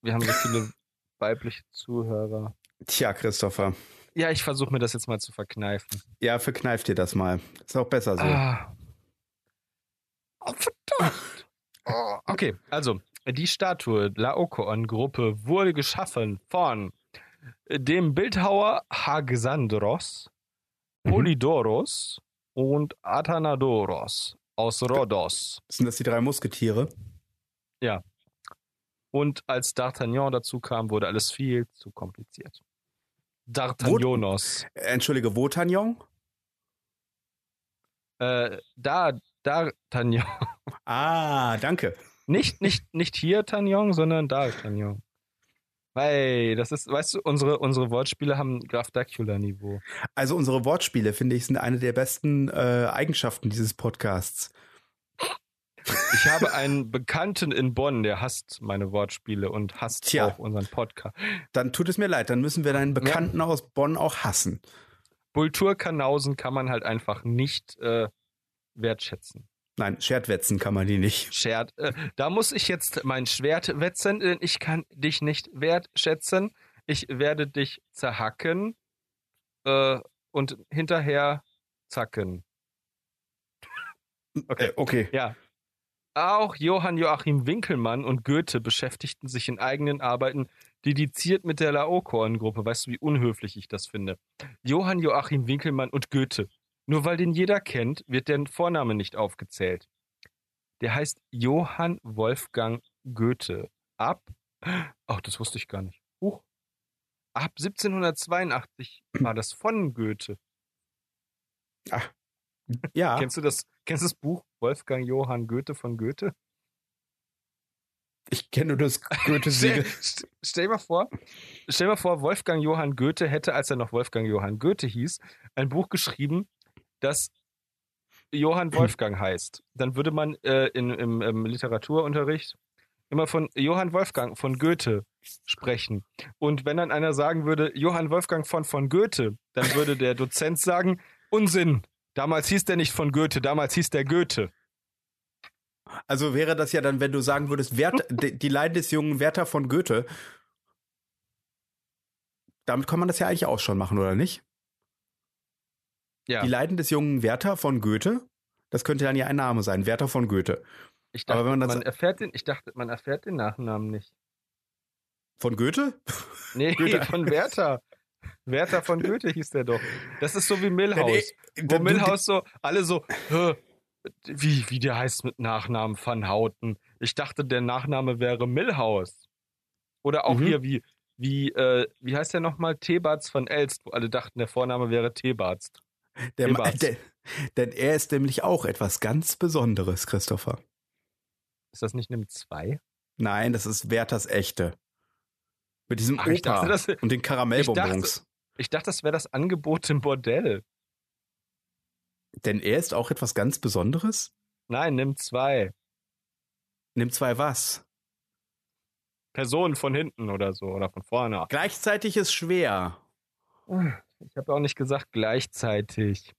Speaker 1: Wir haben so viele [laughs] weibliche Zuhörer.
Speaker 2: Tja, Christopher.
Speaker 1: Ja, ich versuche mir das jetzt mal zu verkneifen.
Speaker 2: Ja, verkneift dir das mal. Ist auch besser so.
Speaker 1: Ah. Oh, verdammt. Oh. Okay, also, die Statue Laokoon-Gruppe wurde geschaffen von dem Bildhauer Hagsandros,
Speaker 2: Mhm.
Speaker 1: Polydoros und Athanadoros aus Rhodos.
Speaker 2: Sind das die drei Musketiere?
Speaker 1: Und als D'Artagnan dazu kam, wurde alles viel zu kompliziert. D'Artagnanos.
Speaker 2: Entschuldige, Wotagnon?
Speaker 1: Äh, da, D'Artagnan. [laughs]
Speaker 2: Ah, danke.
Speaker 1: Nicht, nicht, nicht hier Tanjong, sondern da Tanjong. Hey, das ist, weißt du, unsere, unsere Wortspiele haben Graf Dracula-Niveau.
Speaker 2: Also unsere Wortspiele, finde ich, sind eine der besten äh, Eigenschaften dieses Podcasts.
Speaker 1: Ich habe einen Bekannten in Bonn, der hasst meine Wortspiele und hasst
Speaker 2: Tja.
Speaker 1: auch unseren Podcast.
Speaker 2: Dann tut es mir leid, dann müssen wir deinen Bekannten aus Bonn auch hassen.
Speaker 1: Kulturkanausen kann man halt einfach nicht äh, wertschätzen.
Speaker 2: Nein, Schwertwetzen kann man die nicht.
Speaker 1: Schert, äh, da muss ich jetzt mein Schwert wetzen, denn ich kann dich nicht wertschätzen. Ich werde dich zerhacken äh, und hinterher zacken.
Speaker 2: Okay. Äh, okay.
Speaker 1: Ja. Auch Johann Joachim Winkelmann und Goethe beschäftigten sich in eigenen Arbeiten dediziert mit der Laokoon-Gruppe. Weißt du, wie unhöflich ich das finde? Johann Joachim Winkelmann und Goethe. Nur weil den jeder kennt, wird der Vorname nicht aufgezählt. Der heißt Johann Wolfgang Goethe. Ab, ach, das wusste ich gar nicht. Huch. Ab 1782 war das von Goethe.
Speaker 2: Ach. Ja.
Speaker 1: Kennst du das, kennst du das Buch Wolfgang Johann Goethe von Goethe?
Speaker 2: Ich kenne nur das Goethe-Siegel. [laughs]
Speaker 1: Stell, stell mal vor, stell mal vor, Wolfgang Johann Goethe hätte, als er noch Wolfgang Johann Goethe hieß, ein Buch geschrieben, das Johann Wolfgang heißt. Dann würde man äh, in, im, im Literaturunterricht immer von Johann Wolfgang von Goethe sprechen. Und wenn dann einer sagen würde, Johann Wolfgang von von Goethe, dann würde der Dozent sagen, Unsinn. Damals hieß der nicht von Goethe, damals hieß der Goethe.
Speaker 2: Also wäre das ja dann, wenn du sagen würdest, Wert, [laughs] die die Leiden des jungen Werther von Goethe. Damit kann man das ja eigentlich auch schon machen, oder nicht?
Speaker 1: Ja.
Speaker 2: Die Leiden des jungen Werther von Goethe. Das könnte dann ja ein Name sein, Werther von Goethe.
Speaker 1: Ich dachte,
Speaker 2: Aber wenn man
Speaker 1: man erfährt den, ich dachte, man erfährt den Nachnamen nicht.
Speaker 2: Von Goethe? [laughs]
Speaker 1: Nee,
Speaker 2: Goethe.
Speaker 1: von Werther. Werther von Goethe hieß der doch. Das ist so wie Milhouse.
Speaker 2: Nee,
Speaker 1: Wo Milhouse so, alle so, "Hä, wie, wie der heißt mit Nachnamen Van Houten. Ich dachte, der Nachname wäre Milhouse. Oder auch
Speaker 2: Mhm.
Speaker 1: hier wie, wie, äh, wie heißt der nochmal? Thebarts von Elst, wo alle dachten, der Vorname wäre Thebarts.
Speaker 2: Der, der, denn er ist nämlich auch etwas ganz Besonderes, Christopher.
Speaker 1: Ist das nicht Nimm 2?
Speaker 2: Nein, das ist Werthers echte. Mit diesem
Speaker 1: Ach,
Speaker 2: Opa
Speaker 1: dachte, das-
Speaker 2: und den Karamellbonbons.
Speaker 1: Ich dachte, das wäre das Angebot im Bordell.
Speaker 2: Denn er ist auch etwas ganz Besonderes?
Speaker 1: Nein, Nimm 2.
Speaker 2: Nimm zwei was?
Speaker 1: Personen von hinten oder so oder von vorne.
Speaker 2: Gleichzeitig ist schwer.
Speaker 1: Ich habe auch nicht gesagt gleichzeitig.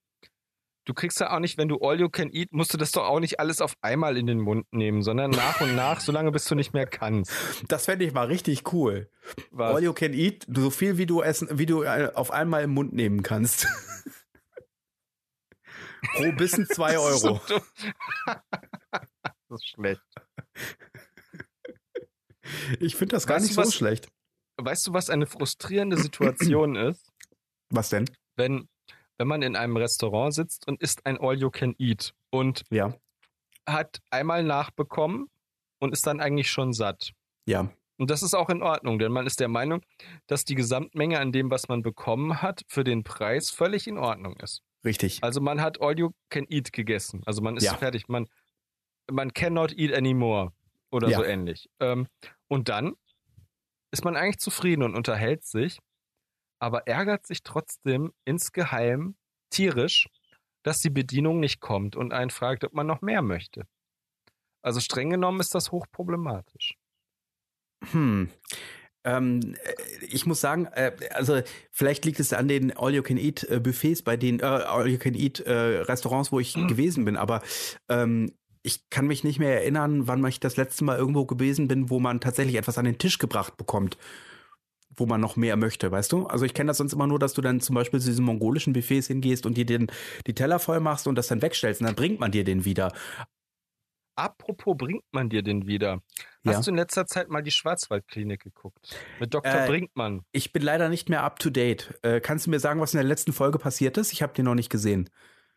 Speaker 1: Du kriegst ja auch nicht, wenn du All You Can Eat, musst du das doch auch nicht alles auf einmal in den Mund nehmen, sondern nach und nach, solange bis du nicht mehr kannst.
Speaker 2: Das fände ich mal richtig cool.
Speaker 1: Was?
Speaker 2: All you can eat, so viel wie du essen, wie du äh, auf einmal im Mund nehmen kannst. [laughs] Pro Bissen zwei Euro.
Speaker 1: So [laughs] das ist schlecht.
Speaker 2: Ich finde das gar
Speaker 1: Weißt
Speaker 2: nicht so
Speaker 1: was-
Speaker 2: schlecht.
Speaker 1: Weißt du, was eine frustrierende Situation [clears throat] ist,
Speaker 2: Was denn?
Speaker 1: wenn, wenn man in einem Restaurant sitzt und isst ein All You Can Eat und
Speaker 2: Ja,
Speaker 1: hat einmal nachbekommen und ist dann eigentlich schon satt.
Speaker 2: ja.
Speaker 1: Und das ist auch in Ordnung, denn man ist der Meinung, dass die Gesamtmenge an dem, was man bekommen hat, für den Preis völlig in Ordnung ist.
Speaker 2: Richtig.
Speaker 1: Also man hat all you can eat gegessen. Also man ist
Speaker 2: Ja.
Speaker 1: fertig. Man, man cannot eat anymore. Oder
Speaker 2: Ja.
Speaker 1: so ähnlich. Ähm, und dann ist man eigentlich zufrieden und unterhält sich, aber ärgert sich trotzdem insgeheim tierisch, dass die Bedienung nicht kommt und einen fragt, ob man noch mehr möchte. Also streng genommen ist das hochproblematisch.
Speaker 2: Hm. Ähm, äh, ich muss sagen, äh, also vielleicht liegt es an den All-You-Can-Eat-Buffets bei den äh, All-You-Can-Eat-Restaurants, wo ich
Speaker 1: Mhm.
Speaker 2: gewesen bin, aber ähm, ich kann mich nicht mehr erinnern, wann ich das letzte Mal irgendwo gewesen bin, wo man tatsächlich etwas an den Tisch gebracht bekommt, wo man noch mehr möchte, weißt du? Also ich kenne das sonst immer nur, dass du dann zum Beispiel zu diesen mongolischen Buffets hingehst und dir den, die Teller voll machst und das dann wegstellst und dann bringt man dir den wieder.
Speaker 1: Apropos bringt man dir den wieder?
Speaker 2: Ja.
Speaker 1: Hast du in letzter Zeit mal die Schwarzwaldklinik geguckt? Mit Dr.
Speaker 2: Äh,
Speaker 1: Brinkmann.
Speaker 2: Ich bin leider nicht mehr up to date. Äh, kannst du mir sagen, was in der letzten Folge passiert ist? Ich habe den noch nicht gesehen.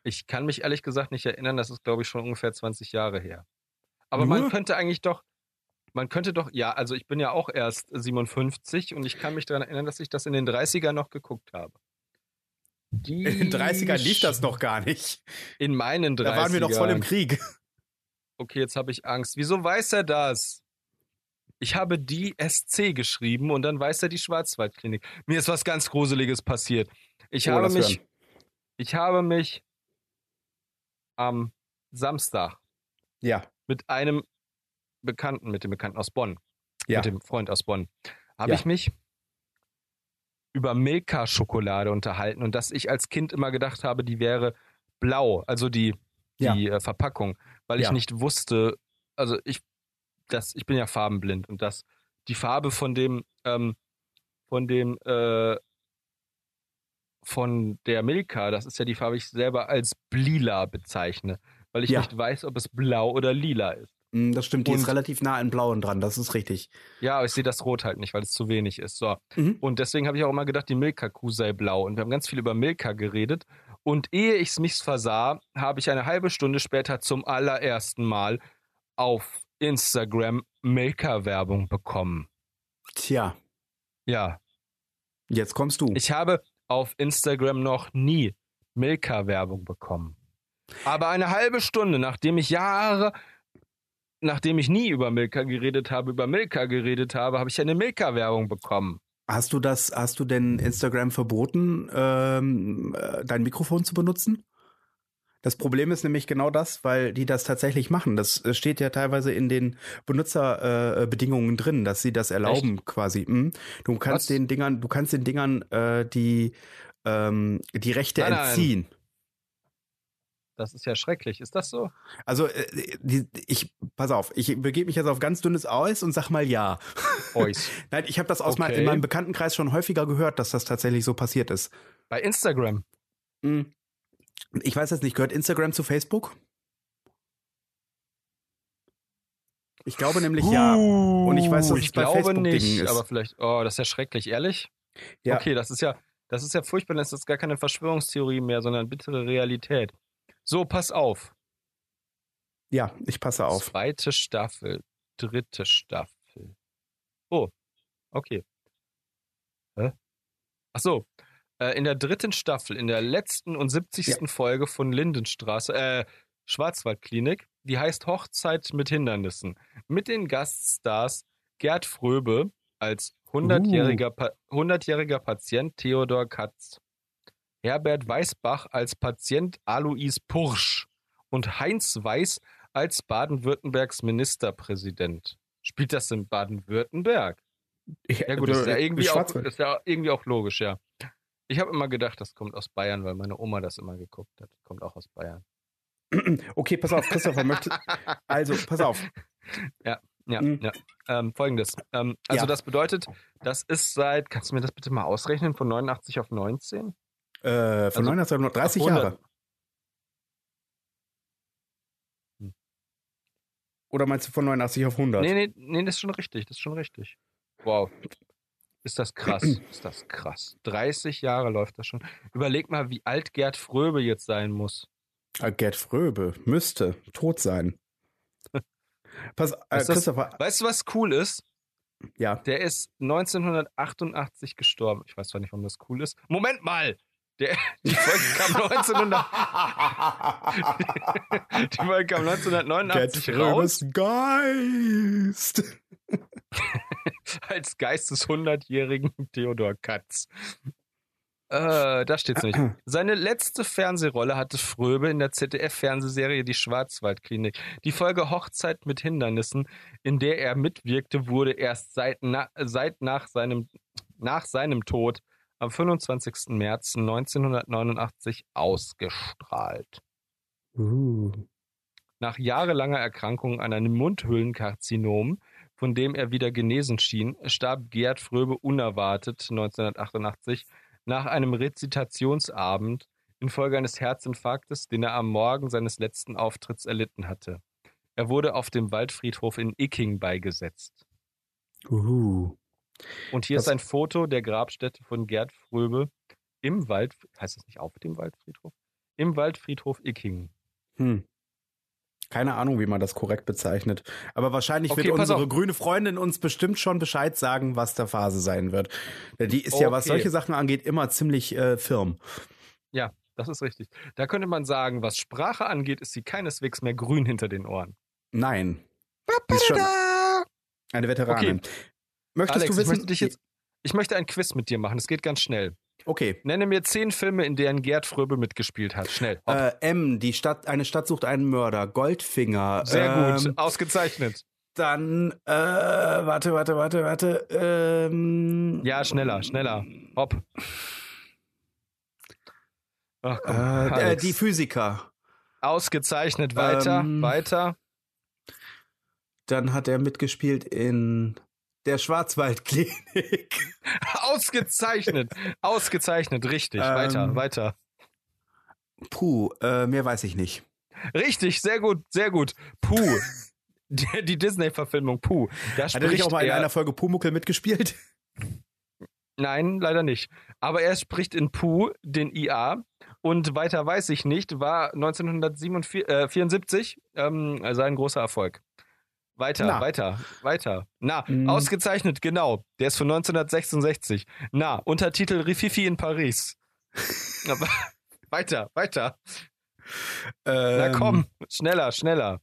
Speaker 1: Ich kann mich ehrlich gesagt nicht erinnern, das ist, glaube ich, schon ungefähr 20 Jahre her. Aber
Speaker 2: Nur?
Speaker 1: man könnte eigentlich doch, man könnte doch, ja, also ich bin ja auch erst 57 und ich kann mich daran erinnern, dass ich das in den 30ern noch geguckt habe. Die
Speaker 2: In den 30ern lief das noch gar nicht.
Speaker 1: In meinen 30ern.
Speaker 2: Da waren wir noch voll im Krieg.
Speaker 1: okay, jetzt habe ich Angst. Wieso weiß er das? Ich habe die SC geschrieben und dann weiß er die Schwarzwaldklinik. Mir ist was ganz Gruseliges passiert. Ich
Speaker 2: Oh,
Speaker 1: habe mich,
Speaker 2: hören.
Speaker 1: ich habe mich am Samstag
Speaker 2: Ja,
Speaker 1: mit einem Bekannten, mit dem Bekannten aus Bonn,
Speaker 2: ja.
Speaker 1: mit dem Freund aus Bonn, habe
Speaker 2: Ja.
Speaker 1: ich mich über Milka-Schokolade unterhalten und dass ich als Kind immer gedacht habe, die wäre blau, also die,
Speaker 2: Ja.
Speaker 1: die äh, Verpackung, weil ich
Speaker 2: Ja.
Speaker 1: nicht wusste, also ich, das, ich bin ja farbenblind und dass die Farbe von dem, ähm, von dem, äh, von der Milka, das ist ja die Farbe, die ich selber als lila bezeichne, weil ich
Speaker 2: Ja.
Speaker 1: nicht weiß, ob es blau oder lila ist.
Speaker 2: Mm, Das stimmt, die
Speaker 1: Und-
Speaker 2: ist relativ nah an Blauen dran, das ist richtig.
Speaker 1: Ja, aber ich sehe das Rot halt nicht, weil es zu wenig ist. So.
Speaker 2: Mhm.
Speaker 1: Und deswegen habe ich auch immer gedacht, die Milka-Kuh sei blau. Und wir haben ganz viel über Milka geredet. Und ehe ich es mich versah, habe ich eine halbe Stunde später zum allerersten Mal auf Instagram Milka-Werbung bekommen.
Speaker 2: Tja,
Speaker 1: Ja,
Speaker 2: jetzt kommst du.
Speaker 1: ich habe auf Instagram noch nie Milka-Werbung bekommen. Aber eine halbe Stunde, nachdem ich Jahre, nachdem ich nie über Milka geredet habe, über Milka geredet habe, habe ich eine Milka-Werbung bekommen.
Speaker 2: Hast du das, hast du denn Instagram verboten, ähm, äh, dein Mikrofon zu benutzen? Das Problem ist nämlich genau das, weil die das tatsächlich machen. Das äh, steht ja teilweise in den Benutzerbedingungen äh, drin, dass sie das erlauben quasi. Mhm. Du kannst
Speaker 1: Was?
Speaker 2: den Dingern, du kannst den Dingern äh, die ähm, die Rechte
Speaker 1: Nein, nein.
Speaker 2: entziehen.
Speaker 1: Das ist ja schrecklich. Ist das so?
Speaker 2: Also äh, die, ich pass auf, ich begebe mich jetzt auf ganz dünnes Eis und sag mal ja. [laughs]
Speaker 1: Ois.
Speaker 2: Nein, ich habe das aus
Speaker 1: Okay.
Speaker 2: in meinem Bekanntenkreis schon häufiger gehört, dass das tatsächlich so passiert ist.
Speaker 1: Bei Instagram.
Speaker 2: Hm. Ich weiß jetzt nicht, gehört Instagram zu Facebook? Ich glaube nämlich ja. Und ich weiß, dass
Speaker 1: ich
Speaker 2: es bei
Speaker 1: glaube
Speaker 2: Facebook-Dingen
Speaker 1: nicht,
Speaker 2: ist.
Speaker 1: aber vielleicht, oh, das ist ja schrecklich, ehrlich?
Speaker 2: Ja.
Speaker 1: Okay, das ist ja, das ist ja furchtbar, das ist gar keine Verschwörungstheorie mehr, sondern bittere Realität. So, pass auf.
Speaker 2: Ja, ich passe auf.
Speaker 1: Zweite Staffel, dritte Staffel. Oh, okay. Hä? Ach so. Äh, in der dritten Staffel, in der letzten und 70. Folge von Lindenstraße, äh, Schwarzwaldklinik, die heißt Hochzeit mit Hindernissen. Mit den Gaststars Gerd Fröbe als 100-jähriger Pa- 100-jähriger Patient Theodor Katz, Herbert Weißbach als Patient Alois Pursch und Heinz Weiß als Baden-Württembergs Ministerpräsident. Spielt das in Baden-Württemberg? Ja gut, das ist ja irgendwie auch, ist ja irgendwie auch logisch, ja. Ich habe immer gedacht, das kommt aus Bayern, weil meine Oma das immer geguckt hat. Kommt auch aus Bayern. [clears throat]
Speaker 2: Okay, pass auf, Christopher möchte. [laughs] Also, pass auf.
Speaker 1: Ja,
Speaker 2: Mhm.
Speaker 1: ja. Ähm, Folgendes. Ähm, also
Speaker 2: Ja.
Speaker 1: das bedeutet, das ist seit, kannst du mir das bitte mal ausrechnen, von 89 auf 19?
Speaker 2: Äh, von
Speaker 1: Also,
Speaker 2: 1930
Speaker 1: auf 100.
Speaker 2: Jahre.
Speaker 1: Hm.
Speaker 2: Oder meinst du von 89 auf 100?
Speaker 1: Nee, nee, nee, das ist schon richtig, das ist schon richtig. Wow. Ist das krass, [clears throat] ist das krass. 30 Jahre läuft das schon. Überleg mal, wie alt Gerd Fröbe jetzt sein muss.
Speaker 2: Ah, Gerd Fröbe müsste tot sein. [laughs] Pass, äh,
Speaker 1: Ist das-
Speaker 2: Christopher,
Speaker 1: Weißt du, was cool ist?
Speaker 2: ja.
Speaker 1: Der ist 1988 gestorben. Ich weiß zwar nicht, warum das cool ist. Moment mal! Der, die Folge kam 1900, [laughs] die Folge kam
Speaker 2: Gerd
Speaker 1: 1989 raus
Speaker 2: Fröbes Geist. [laughs]
Speaker 1: als Geist des 100-jährigen Theodor Katz. Äh, da steht's nicht. Seine letzte Fernsehrolle hatte Fröbe in der ZDF-Fernsehserie Die Schwarzwaldklinik. Die Folge Hochzeit mit Hindernissen, in der er mitwirkte, wurde erst seit, na, seit nach, seinem, nach seinem Tod am 25. März 1989 ausgestrahlt.
Speaker 2: Uh.
Speaker 1: Nach jahrelanger Erkrankung an einem Mundhöhlenkarzinom, von dem er wieder genesen schien, starb Gerd Fröbe unerwartet 1988 nach einem Rezitationsabend infolge eines Herzinfarktes, den er am Morgen seines letzten Auftritts erlitten hatte. Er wurde auf dem Waldfriedhof in Icking beigesetzt.
Speaker 2: Uh.
Speaker 1: Und hier
Speaker 2: Das-
Speaker 1: ist ein Foto der Grabstätte von Gerd Fröbe im Wald, heißt es nicht auf dem Waldfriedhof? Im Waldfriedhof Icking.
Speaker 2: Hm. Keine Ahnung, wie man das korrekt bezeichnet. Aber wahrscheinlich
Speaker 1: Okay,
Speaker 2: wird unsere
Speaker 1: auf.
Speaker 2: grüne Freundin uns bestimmt schon Bescheid sagen, was der Phase sein wird. Denn die ist ja, was
Speaker 1: Okay.
Speaker 2: solche Sachen angeht, immer ziemlich äh, firm.
Speaker 1: Das ist richtig. Da könnte man sagen, was Sprache angeht, ist sie keineswegs mehr grün hinter den Ohren.
Speaker 2: Nein. Die ist schon eine Veteranin.
Speaker 1: Okay.
Speaker 2: Möchtest
Speaker 1: Alex,
Speaker 2: du
Speaker 1: ich
Speaker 2: wissen?
Speaker 1: möchte, dich jetzt, ich möchte ein Quiz mit dir machen. Es geht ganz schnell.
Speaker 2: okay.
Speaker 1: Nenne mir zehn Filme, in denen Gerd Fröbe mitgespielt hat. Schnell.
Speaker 2: Äh, M, die Stadt, eine Stadt sucht einen Mörder. Goldfinger.
Speaker 1: Sehr gut.
Speaker 2: Ähm,
Speaker 1: Ausgezeichnet.
Speaker 2: dann, äh, warte, warte, warte, warte. Ähm,
Speaker 1: Ja, schneller, schneller. Hopp. Ach, komm,
Speaker 2: Äh, äh, die Physiker.
Speaker 1: Ausgezeichnet. Weiter,
Speaker 2: Ähm,
Speaker 1: weiter.
Speaker 2: Dann hat er mitgespielt in der Schwarzwaldklinik. [laughs]
Speaker 1: Ausgezeichnet. Ausgezeichnet. Richtig.
Speaker 2: Ähm,
Speaker 1: weiter, weiter.
Speaker 2: Puh, äh, mehr weiß ich nicht.
Speaker 1: Richtig. Sehr gut, sehr gut. Puh. [laughs] Die, die Disney-Verfilmung Puh. Da
Speaker 2: Hat er nicht auch mal in
Speaker 1: er,
Speaker 2: einer Folge Pumuckel mitgespielt?
Speaker 1: Nein, leider nicht. Aber er spricht in Puh den IA und weiter weiß ich nicht, war 1974 ähm, sein großer Erfolg. Weiter,
Speaker 2: Na.
Speaker 1: weiter, weiter. Na,
Speaker 2: Mm.
Speaker 1: ausgezeichnet, genau. Der ist von 1966. Na, Untertitel Rififi in Paris. [laughs] Aber, weiter, weiter. Na
Speaker 2: Ähm,
Speaker 1: komm, schneller, schneller.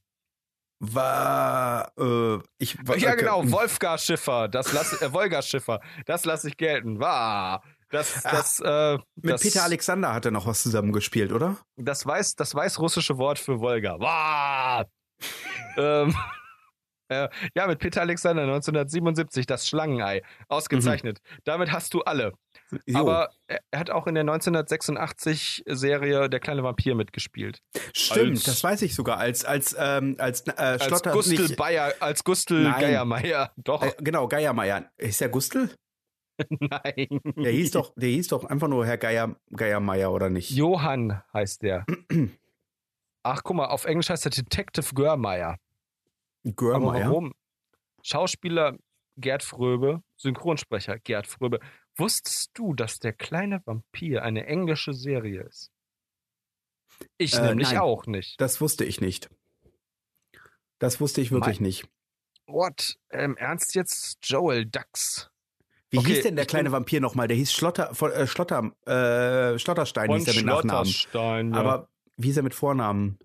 Speaker 2: War, äh, ich war,
Speaker 1: Ja,
Speaker 2: äh,
Speaker 1: genau, Wolfgar Schiffer, das lass, äh, Wolgar Schiffer, das lasse ich gelten. War. Das,
Speaker 2: Ach,
Speaker 1: das, äh,
Speaker 2: Mit
Speaker 1: das,
Speaker 2: Peter Alexander hat er noch was zusammengespielt, oder?
Speaker 1: das weiß, das weißrussische Wort für Wolga. Wow. [laughs] ähm, äh, ja, mit Peter Alexander 1977, das Schlangenei. Ausgezeichnet. Damit hast du alle.
Speaker 2: Jo,
Speaker 1: Aber er, hat auch in der 1986-Serie Der kleine Vampir mitgespielt.
Speaker 2: stimmt,
Speaker 1: als-
Speaker 2: das weiß ich sogar. Als, als, ähm, als, äh,
Speaker 1: Als
Speaker 2: Schlotter,
Speaker 1: Gustel
Speaker 2: nicht,
Speaker 1: Bayer, als Gustel
Speaker 2: Nein.
Speaker 1: Geiermeier. Doch,
Speaker 2: äh, genau, Geiermeier. Ist der Gustel? [laughs]
Speaker 1: nein.
Speaker 2: Der hieß doch, der hieß doch einfach nur Herr Geier, Geiermeier, oder nicht?
Speaker 1: Johann heißt der. [clears throat] Ach, guck mal, auf Englisch heißt er Detective Görmeier. Aber
Speaker 2: Görmeier.
Speaker 1: warum? Schauspieler Gerd Fröbe, Synchronsprecher Gerd Fröbe. Wusstest du, dass der kleine Vampir eine englische Serie ist? Ich
Speaker 2: Äh,
Speaker 1: nämlich
Speaker 2: nein.
Speaker 1: auch nicht.
Speaker 2: Das wusste ich nicht. Das wusste ich wirklich nicht.
Speaker 1: What? Im Ernst jetzt? Joel Dax.
Speaker 2: Wie
Speaker 1: Okay,
Speaker 2: hieß denn der kleine Vampir nochmal? Der hieß Schlotter, von, äh, Schlotter, äh, Schlotterstein hieß er mit Nachnamen.
Speaker 1: Ja.
Speaker 2: Aber wie hieß er mit Vornamen?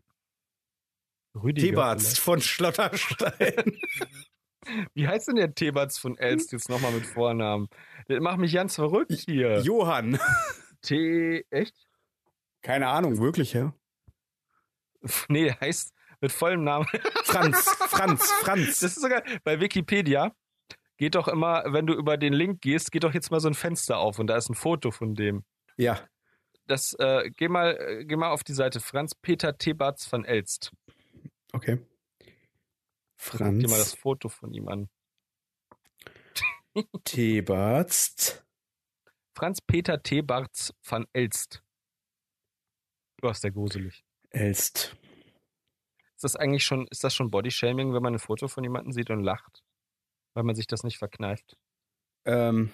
Speaker 1: Rüdiger
Speaker 2: Tebarz von Schlotterstein. [laughs]
Speaker 1: Wie heißt denn der Tebatz von Elst jetzt nochmal mit Vornamen? Das macht mich ganz verrückt hier.
Speaker 2: Johann.
Speaker 1: T. Echt?
Speaker 2: Keine Ahnung, wirklich, ja?
Speaker 1: Nee, der heißt mit vollem Namen. [laughs]
Speaker 2: Franz, Franz, Franz.
Speaker 1: Das ist sogar bei Wikipedia. Geht doch immer, wenn du über den Link gehst, geht doch jetzt mal so ein Fenster auf und da ist ein Foto von dem.
Speaker 2: ja,
Speaker 1: Das, äh, geh mal, äh, geh mal auf die Seite Franz Peter Tebatz van Elst.
Speaker 2: Okay.
Speaker 1: Guck dir mal das
Speaker 2: Franz
Speaker 1: Foto von ihm an. [laughs]
Speaker 2: Tebarzt.
Speaker 1: Franz Peter Tebarz van Elst. Du hast der gruselig.
Speaker 2: Elst.
Speaker 1: Ist das eigentlich schon, ist das schon Bodyshaming, wenn man ein Foto von jemandem sieht und lacht? Weil man sich das nicht verkneift.
Speaker 2: Ähm,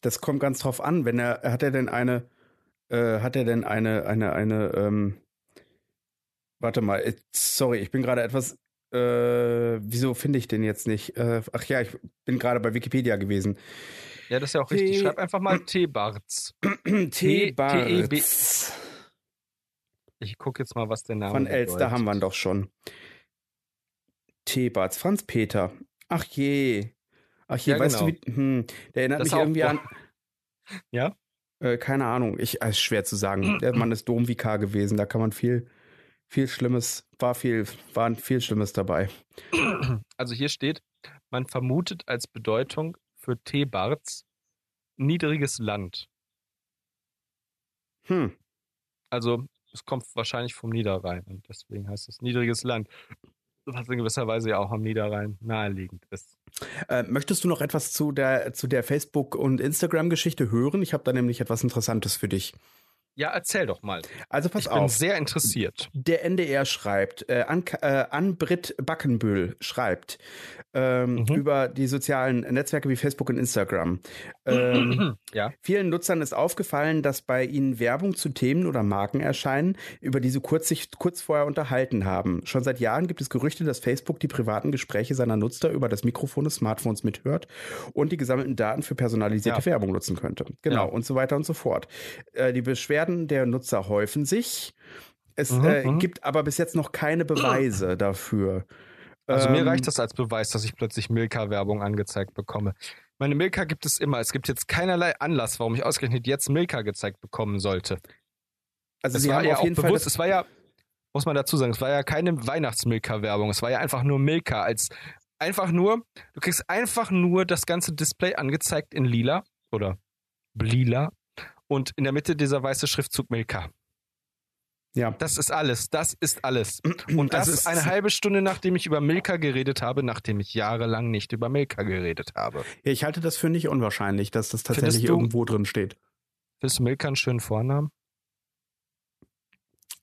Speaker 2: das kommt ganz drauf an, wenn er, hat er denn eine, äh, hat er denn eine, eine, eine, ähm, warte mal, äh, sorry, ich bin gerade etwas, äh, wieso finde ich den jetzt nicht? Äh, ach ja, ich bin gerade bei Wikipedia gewesen.
Speaker 1: Ja, das ist ja auch
Speaker 2: T-
Speaker 1: richtig. Schreib einfach mal Tebarz. T-
Speaker 2: Tebarz.
Speaker 1: Ich gucke jetzt mal, was der Name
Speaker 2: Von Elst, da
Speaker 1: bedeutet.
Speaker 2: haben wir ihn doch schon. Tebarz, Franz Peter. Ach je. Ach je,
Speaker 1: Ja,
Speaker 2: weißt
Speaker 1: genau.
Speaker 2: du, wie, hm, der erinnert
Speaker 1: Das
Speaker 2: mich irgendwie an, [laughs]
Speaker 1: Ja?
Speaker 2: Äh, keine Ahnung, ich, äh, ist schwer zu sagen. Der Mann ist Domvikar gewesen, da kann man viel, viel Schlimmes, war viel, war viel Schlimmes dabei.
Speaker 1: Also hier steht, man vermutet als Bedeutung für Tebarz niedriges Land.
Speaker 2: Hm.
Speaker 1: Also es kommt wahrscheinlich vom Niederrhein und deswegen heißt es niedriges Land. Was in gewisser Weise ja auch am Niederrhein naheliegend ist.
Speaker 2: Äh, möchtest du noch etwas zu der, zu der Facebook- und Instagram-Geschichte hören? Ich habe da nämlich etwas Interessantes für dich.
Speaker 1: Ja, erzähl doch mal.
Speaker 2: Also pass
Speaker 1: ich bin
Speaker 2: auf.
Speaker 1: sehr interessiert.
Speaker 2: Der NDR schreibt, äh, an, äh, Ann-Britt Backenbühl schreibt ähm,
Speaker 1: Mhm.
Speaker 2: über die sozialen Netzwerke wie Facebook und Instagram. Ähm, [clears throat]
Speaker 1: ja.
Speaker 2: Vielen Nutzern ist aufgefallen, dass bei ihnen Werbung zu Themen oder Marken erscheinen, über die sie kurz, sich kurz vorher unterhalten haben. Schon seit Jahren gibt es Gerüchte, dass Facebook die privaten Gespräche seiner Nutzer über das Mikrofon des Smartphones mithört und die gesammelten Daten für personalisierte
Speaker 1: Ja.
Speaker 2: Werbung nutzen könnte. Genau,
Speaker 1: Ja.
Speaker 2: und so weiter und so fort. Äh, die Beschwerden der Nutzer häufen sich. Es
Speaker 1: Mhm,
Speaker 2: äh,
Speaker 1: mhm.
Speaker 2: gibt aber bis jetzt noch keine Beweise [clears throat] dafür.
Speaker 1: Also ähm, mir reicht das als Beweis, dass ich plötzlich Milka-Werbung angezeigt bekomme. Meine Milka gibt es immer. Es gibt jetzt keinerlei Anlass, warum ich ausgerechnet jetzt Milka gezeigt bekommen sollte. Also es Sie war haben ja auf jeden Fall bewusst, es war ja, muss man dazu sagen, es war ja keine Weihnachtsmilka-Werbung. Es war ja einfach nur Milka als einfach nur, du kriegst einfach nur das ganze Display angezeigt in lila oder lila und in der Mitte dieser weiße Schriftzug Milka. Ja. Das ist alles. Das ist alles. [clears throat] Und das, das ist eine halbe Stunde, nachdem ich über Milka geredet habe, nachdem ich jahrelang nicht über Milka geredet habe.
Speaker 2: Ja, ich halte das für nicht unwahrscheinlich, dass das tatsächlich du, irgendwo drin steht.
Speaker 1: Findest du Milka einen schönen Vornamen?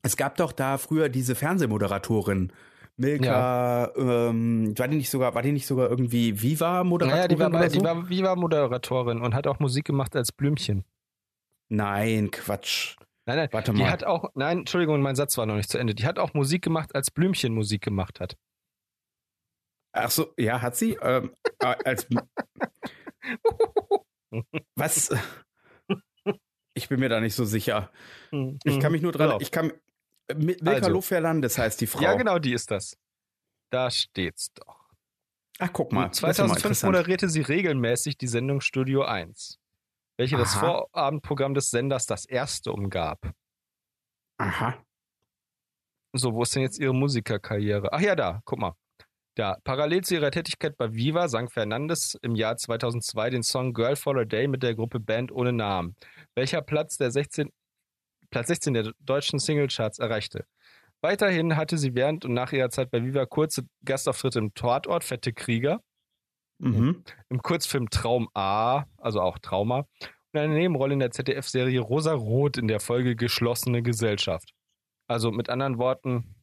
Speaker 2: Es gab doch da früher diese Fernsehmoderatorin. Milka, ja. ähm, war die nicht sogar, war die nicht sogar irgendwie Viva-Moderatorin? Ja,
Speaker 1: die war, so? die war Viva-Moderatorin und hat auch Musik gemacht als Blümchen.
Speaker 2: Nein, Quatsch.
Speaker 1: Nein, nein, Warte mal. die hat auch, nein, Entschuldigung, mein Satz war noch nicht zu Ende. Die hat auch Musik gemacht, als Blümchen Musik gemacht hat.
Speaker 2: Ach so, ja, hat sie? Ähm, äh, als [laughs] Was? Ich bin mir da nicht so sicher. Ich kann mich nur dran, ich kann, Milka also, Loferlandes heißt die Frau.
Speaker 1: Ja, genau, die ist das. Da steht's doch.
Speaker 2: Ach, guck mal.
Speaker 1: 2005 ja moderierte sie regelmäßig die Sendung Studio 1 welche Aha. das Vorabendprogramm des Senders das erste umgab.
Speaker 2: Aha.
Speaker 1: So, wo ist denn jetzt ihre Musikerkarriere? Ach ja, da, guck mal. Da, parallel zu ihrer Tätigkeit bei Viva sang Fernandes im Jahr 2002 den Song Girl for a Day mit der Gruppe Band ohne Namen, welcher Platz, der 16, Platz 16 der deutschen Singlecharts erreichte. Weiterhin hatte sie während und nach ihrer Zeit bei Viva kurze Gastauftritte im Tortort Fette Krieger, Mhm. Im Kurzfilm Traum A, also auch Trauma, und eine Nebenrolle in der ZDF-Serie Rosa Rot in der Folge Geschlossene Gesellschaft. Also mit anderen Worten,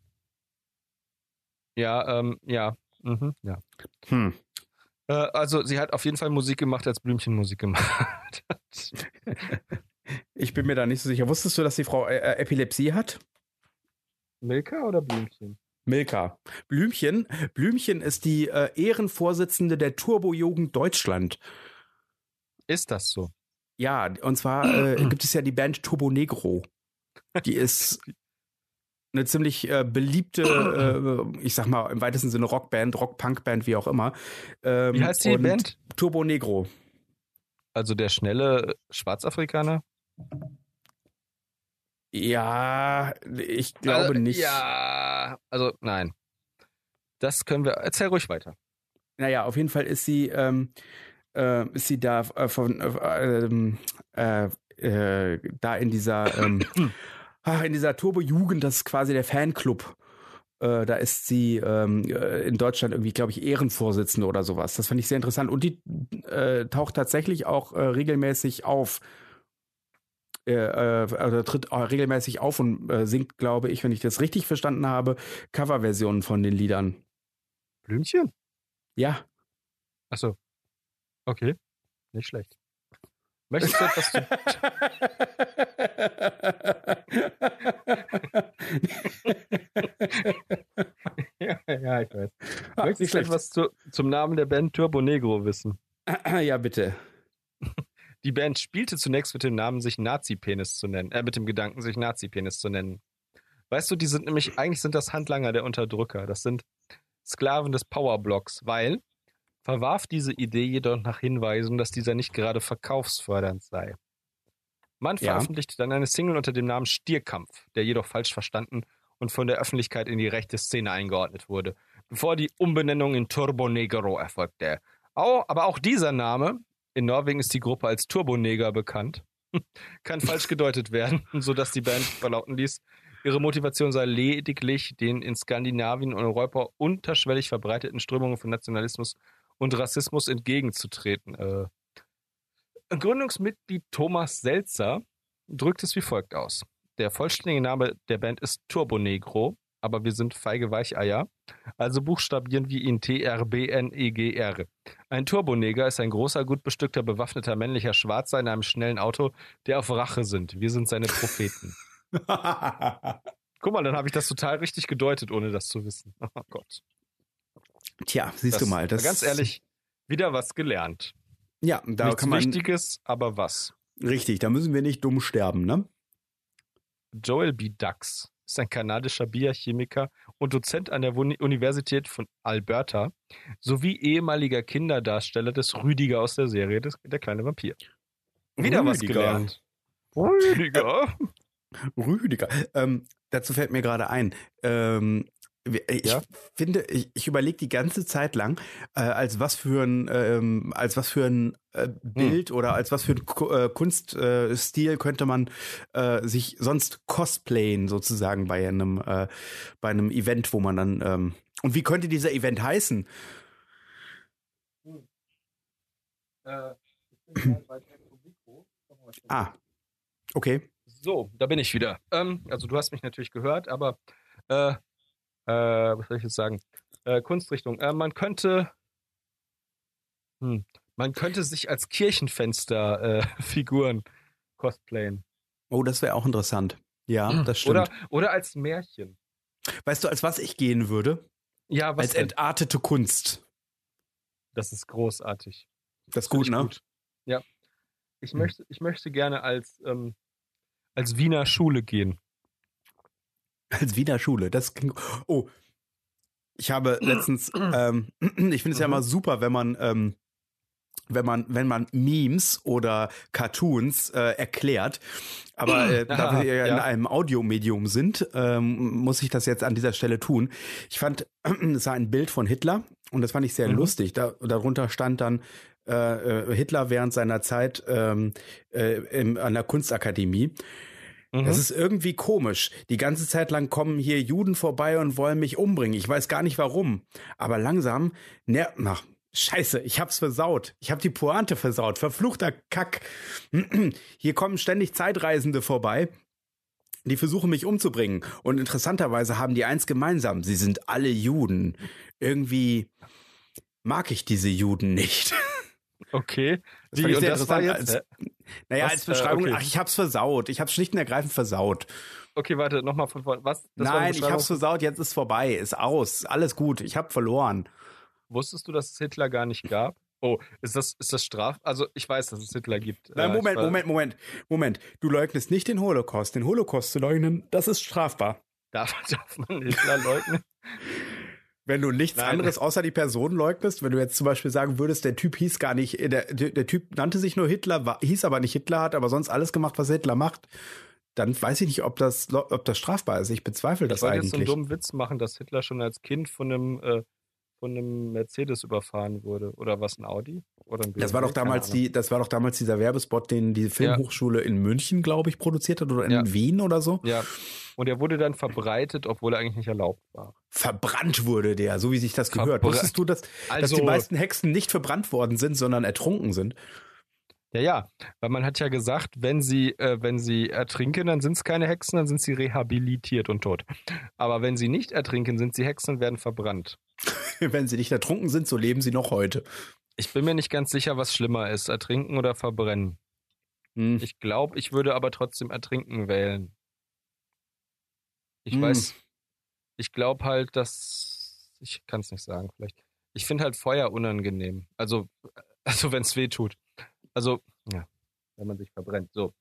Speaker 1: ja, ähm, ja, mhm, ja. Hm. Äh, also sie hat auf jeden Fall Musik gemacht, als Blümchen Musik gemacht hat.
Speaker 2: ich bin mir da nicht so sicher. Wusstest du, dass die Frau äh, äh Epilepsie hat?
Speaker 1: Milka oder Blümchen?
Speaker 2: Milka. Blümchen. Blümchen ist die äh, Ehrenvorsitzende der Turbo-Jugend Deutschland.
Speaker 1: Ist das so?
Speaker 2: Ja, und zwar äh, [clears throat] gibt es ja die Band Turbo Negro. Die ist eine ziemlich äh, beliebte, äh, ich sag mal im weitesten Sinne Rockband, Rock-Punk-Band, wie auch immer.
Speaker 1: Ähm, wie heißt die Band?
Speaker 2: Turbo Negro.
Speaker 1: Also der schnelle Schwarzafrikaner?
Speaker 2: Ja, ich glaube
Speaker 1: also,
Speaker 2: nicht.
Speaker 1: Ja, also nein. Das können wir. Erzähl ruhig weiter.
Speaker 2: Naja, auf jeden Fall ist sie, ähm, äh, ist sie da äh, von äh, ähm, äh, äh da in dieser ähm, [clears throat] in dieser Turbo-Jugend, das ist quasi der Fanclub. Äh, da ist sie ähm, in Deutschland irgendwie, glaube ich, Ehrenvorsitzende oder sowas. Das fand ich sehr interessant. Und die taucht tatsächlich auch regelmäßig auf äh, also tritt regelmäßig auf und äh, singt, glaube ich, wenn ich das richtig verstanden habe, Coverversionen von den Liedern.
Speaker 1: Blümchen?
Speaker 2: Ja.
Speaker 1: Achso. Okay. Nicht schlecht. Möchtest du etwas zu. [laughs] ja, ja, ich weiß. Ah, Möchtest du etwas zu, zum Namen der Band Turbo Negro wissen?
Speaker 2: ja, bitte.
Speaker 1: Die Band spielte zunächst mit dem Namen, sich Nazi-Penis zu nennen, äh, mit dem Gedanken, sich Nazi-Penis zu nennen. Weißt du, die sind nämlich, eigentlich sind das Handlanger der Unterdrücker. Das sind Sklaven des Powerblocks, weil verwarf diese Idee jedoch nach Hinweisen, dass dieser nicht gerade verkaufsfördernd sei. Man ja. veröffentlichte dann eine Single unter dem Namen Stierkampf, der jedoch falsch verstanden und von der Öffentlichkeit in die rechte Szene eingeordnet wurde, bevor die Umbenennung in Turbo Negro erfolgte. aber auch dieser Name in Norwegen ist die Gruppe als Turboneger bekannt. [laughs] Kann falsch gedeutet werden, [laughs] sodass die Band verlauten ließ, ihre Motivation sei lediglich den in Skandinavien und Europa unterschwellig verbreiteten Strömungen von Nationalismus und Rassismus entgegenzutreten. Äh, Gründungsmitglied Thomas Selzer drückt es wie folgt aus. Der vollständige Name der Band ist Turbo Negro aber wir sind feige Weicheier. Also buchstabieren wir ihn T-R-B-N-E-G-R. Ein Turboneger ist ein großer, gut bestückter, bewaffneter männlicher Schwarzer in einem schnellen Auto, der auf Rache sind. Wir sind seine Propheten. [laughs] Guck mal, dann habe ich das total richtig gedeutet, ohne das zu wissen. [laughs] Oh Gott.
Speaker 2: Tja, siehst das, du mal.
Speaker 1: Das ganz ehrlich, wieder was gelernt.
Speaker 2: Ja, da
Speaker 1: Nichts
Speaker 2: kann man.
Speaker 1: Wichtiges, aber was.
Speaker 2: Richtig, da müssen wir nicht dumm sterben, ne?
Speaker 1: Joel B. Dux ist ein kanadischer Biochemiker und Dozent an der Universität von Alberta sowie ehemaliger Kinderdarsteller des Rüdiger aus der Serie des, Der kleine Vampir. Wieder Rüdiger. was gelernt.
Speaker 2: Rüdiger. Rüdiger. Ähm, dazu fällt mir gerade ein. Ähm, ich ja? finde, ich, ich überlege die ganze Zeit lang, äh, als was für ein, ähm, als was für ein äh, Bild hm. oder als was für ein äh, Kunststil könnte man äh, sich sonst cosplayen sozusagen bei einem, äh, bei einem Event, wo man dann ähm, und wie könnte dieser Event heißen? Hm. Äh, ah, okay.
Speaker 1: So, da bin ich wieder. Ähm, also du hast mich natürlich gehört, aber äh, was soll ich jetzt sagen? Äh, Kunstrichtung. Äh, man könnte, hm, man könnte sich als Kirchenfenster äh, [laughs] cosplayen.
Speaker 2: Oh, das wäre auch interessant. Ja, hm. das stimmt.
Speaker 1: Oder, oder als Märchen.
Speaker 2: Weißt du, als was ich gehen würde?
Speaker 1: Ja, was
Speaker 2: Als denn? entartete Kunst.
Speaker 1: Das ist großartig.
Speaker 2: Das ist gut, ne? Gut.
Speaker 1: Ja. Ich, hm. möchte, ich möchte gerne als, ähm, als Wiener Schule gehen. [laughs]
Speaker 2: Als Wiener Schule. Das klingt, oh, ich habe letztens, [clears throat] ähm, [clears throat] ich finde es ja immer super, wenn man, ähm, wenn man, wenn man Memes oder Cartoons äh, erklärt. Aber [clears throat] äh, da wir ja in einem Audiomedium sind, ähm, muss ich das jetzt an dieser Stelle tun. Ich fand, es war ein Bild von Hitler und das fand ich sehr mhm. lustig. Da, darunter stand dann äh, äh Hitler während seiner Zeit ähm, äh, im, an der Kunstakademie. Mhm. Das ist irgendwie komisch. Die ganze Zeit lang kommen hier Juden vorbei und wollen mich umbringen. Ich weiß gar nicht warum. Aber langsam, ne, ach, Scheiße, ich hab's versaut. Ich hab die Pointe versaut. Verfluchter Kack. [clears throat] Hier kommen ständig Zeitreisende vorbei. Die versuchen mich umzubringen. Und interessanterweise haben die eins gemeinsam. Sie sind alle Juden. Irgendwie mag ich diese Juden nicht. [laughs]
Speaker 1: Okay.
Speaker 2: Das und das war jetzt, als, naja, was, als Beschreibung, äh, okay. ach, ich hab's versaut. Ich hab's schlicht und ergreifend versaut.
Speaker 1: Okay, warte, nochmal von vorne. Was?
Speaker 2: Nein, ich hab's versaut, jetzt ist vorbei, ist aus, alles gut, ich hab verloren.
Speaker 1: Wusstest du, dass es Hitler gar nicht gab? Oh, ist das, ist das straf? Also, ich weiß, dass es Hitler gibt.
Speaker 2: Nein, Moment, äh, Moment, Moment, Moment. Du leugnest nicht den Holocaust. Den Holocaust zu leugnen, das ist strafbar.
Speaker 1: Darf, [laughs] darf man Hitler leugnen? [laughs]
Speaker 2: Wenn du nichts Nein. anderes außer die Person leugnest, wenn du jetzt zum Beispiel sagen würdest, der Typ hieß gar nicht, der, der Typ nannte sich nur Hitler, war, hieß aber nicht Hitler, hat aber sonst alles gemacht, was Hitler macht, dann weiß ich nicht, ob das, ob das strafbar ist. Ich bezweifle das eigentlich. Ich wollte
Speaker 1: jetzt einen dummen Witz machen, dass Hitler schon als Kind von einem äh, von einem Mercedes überfahren wurde. Oder was, ein Audi? Oder ein
Speaker 2: das war doch damals die, das war doch damals dieser Werbespot, den die Filmhochschule ja. in München, glaube ich, produziert hat oder in ja. Wien oder so.
Speaker 1: Ja. Und er wurde dann verbreitet, obwohl er eigentlich nicht erlaubt war.
Speaker 2: Verbrannt wurde der, so wie sich das gehört. Verbra Wusstest du, dass, also, dass die also meisten Hexen nicht verbrannt worden sind, sondern ertrunken sind?
Speaker 1: Ja, ja, weil man hat ja gesagt, wenn sie, äh, wenn sie ertrinken, dann sind es keine Hexen, dann sind sie rehabilitiert und tot. Aber wenn sie nicht ertrinken, sind sie Hexen und werden verbrannt. [laughs]
Speaker 2: wenn sie nicht ertrunken sind, so leben sie noch heute.
Speaker 1: Ich bin mir nicht ganz sicher, was schlimmer ist, ertrinken oder verbrennen. Hm. Ich glaube, ich würde aber trotzdem ertrinken wählen. Ich hm. weiß, ich glaube halt, dass ich kann es nicht sagen, vielleicht. Ich finde halt Feuer unangenehm. Also, [laughs] also wenn es weh tut. Also, ja, wenn man sich verbrennt. So,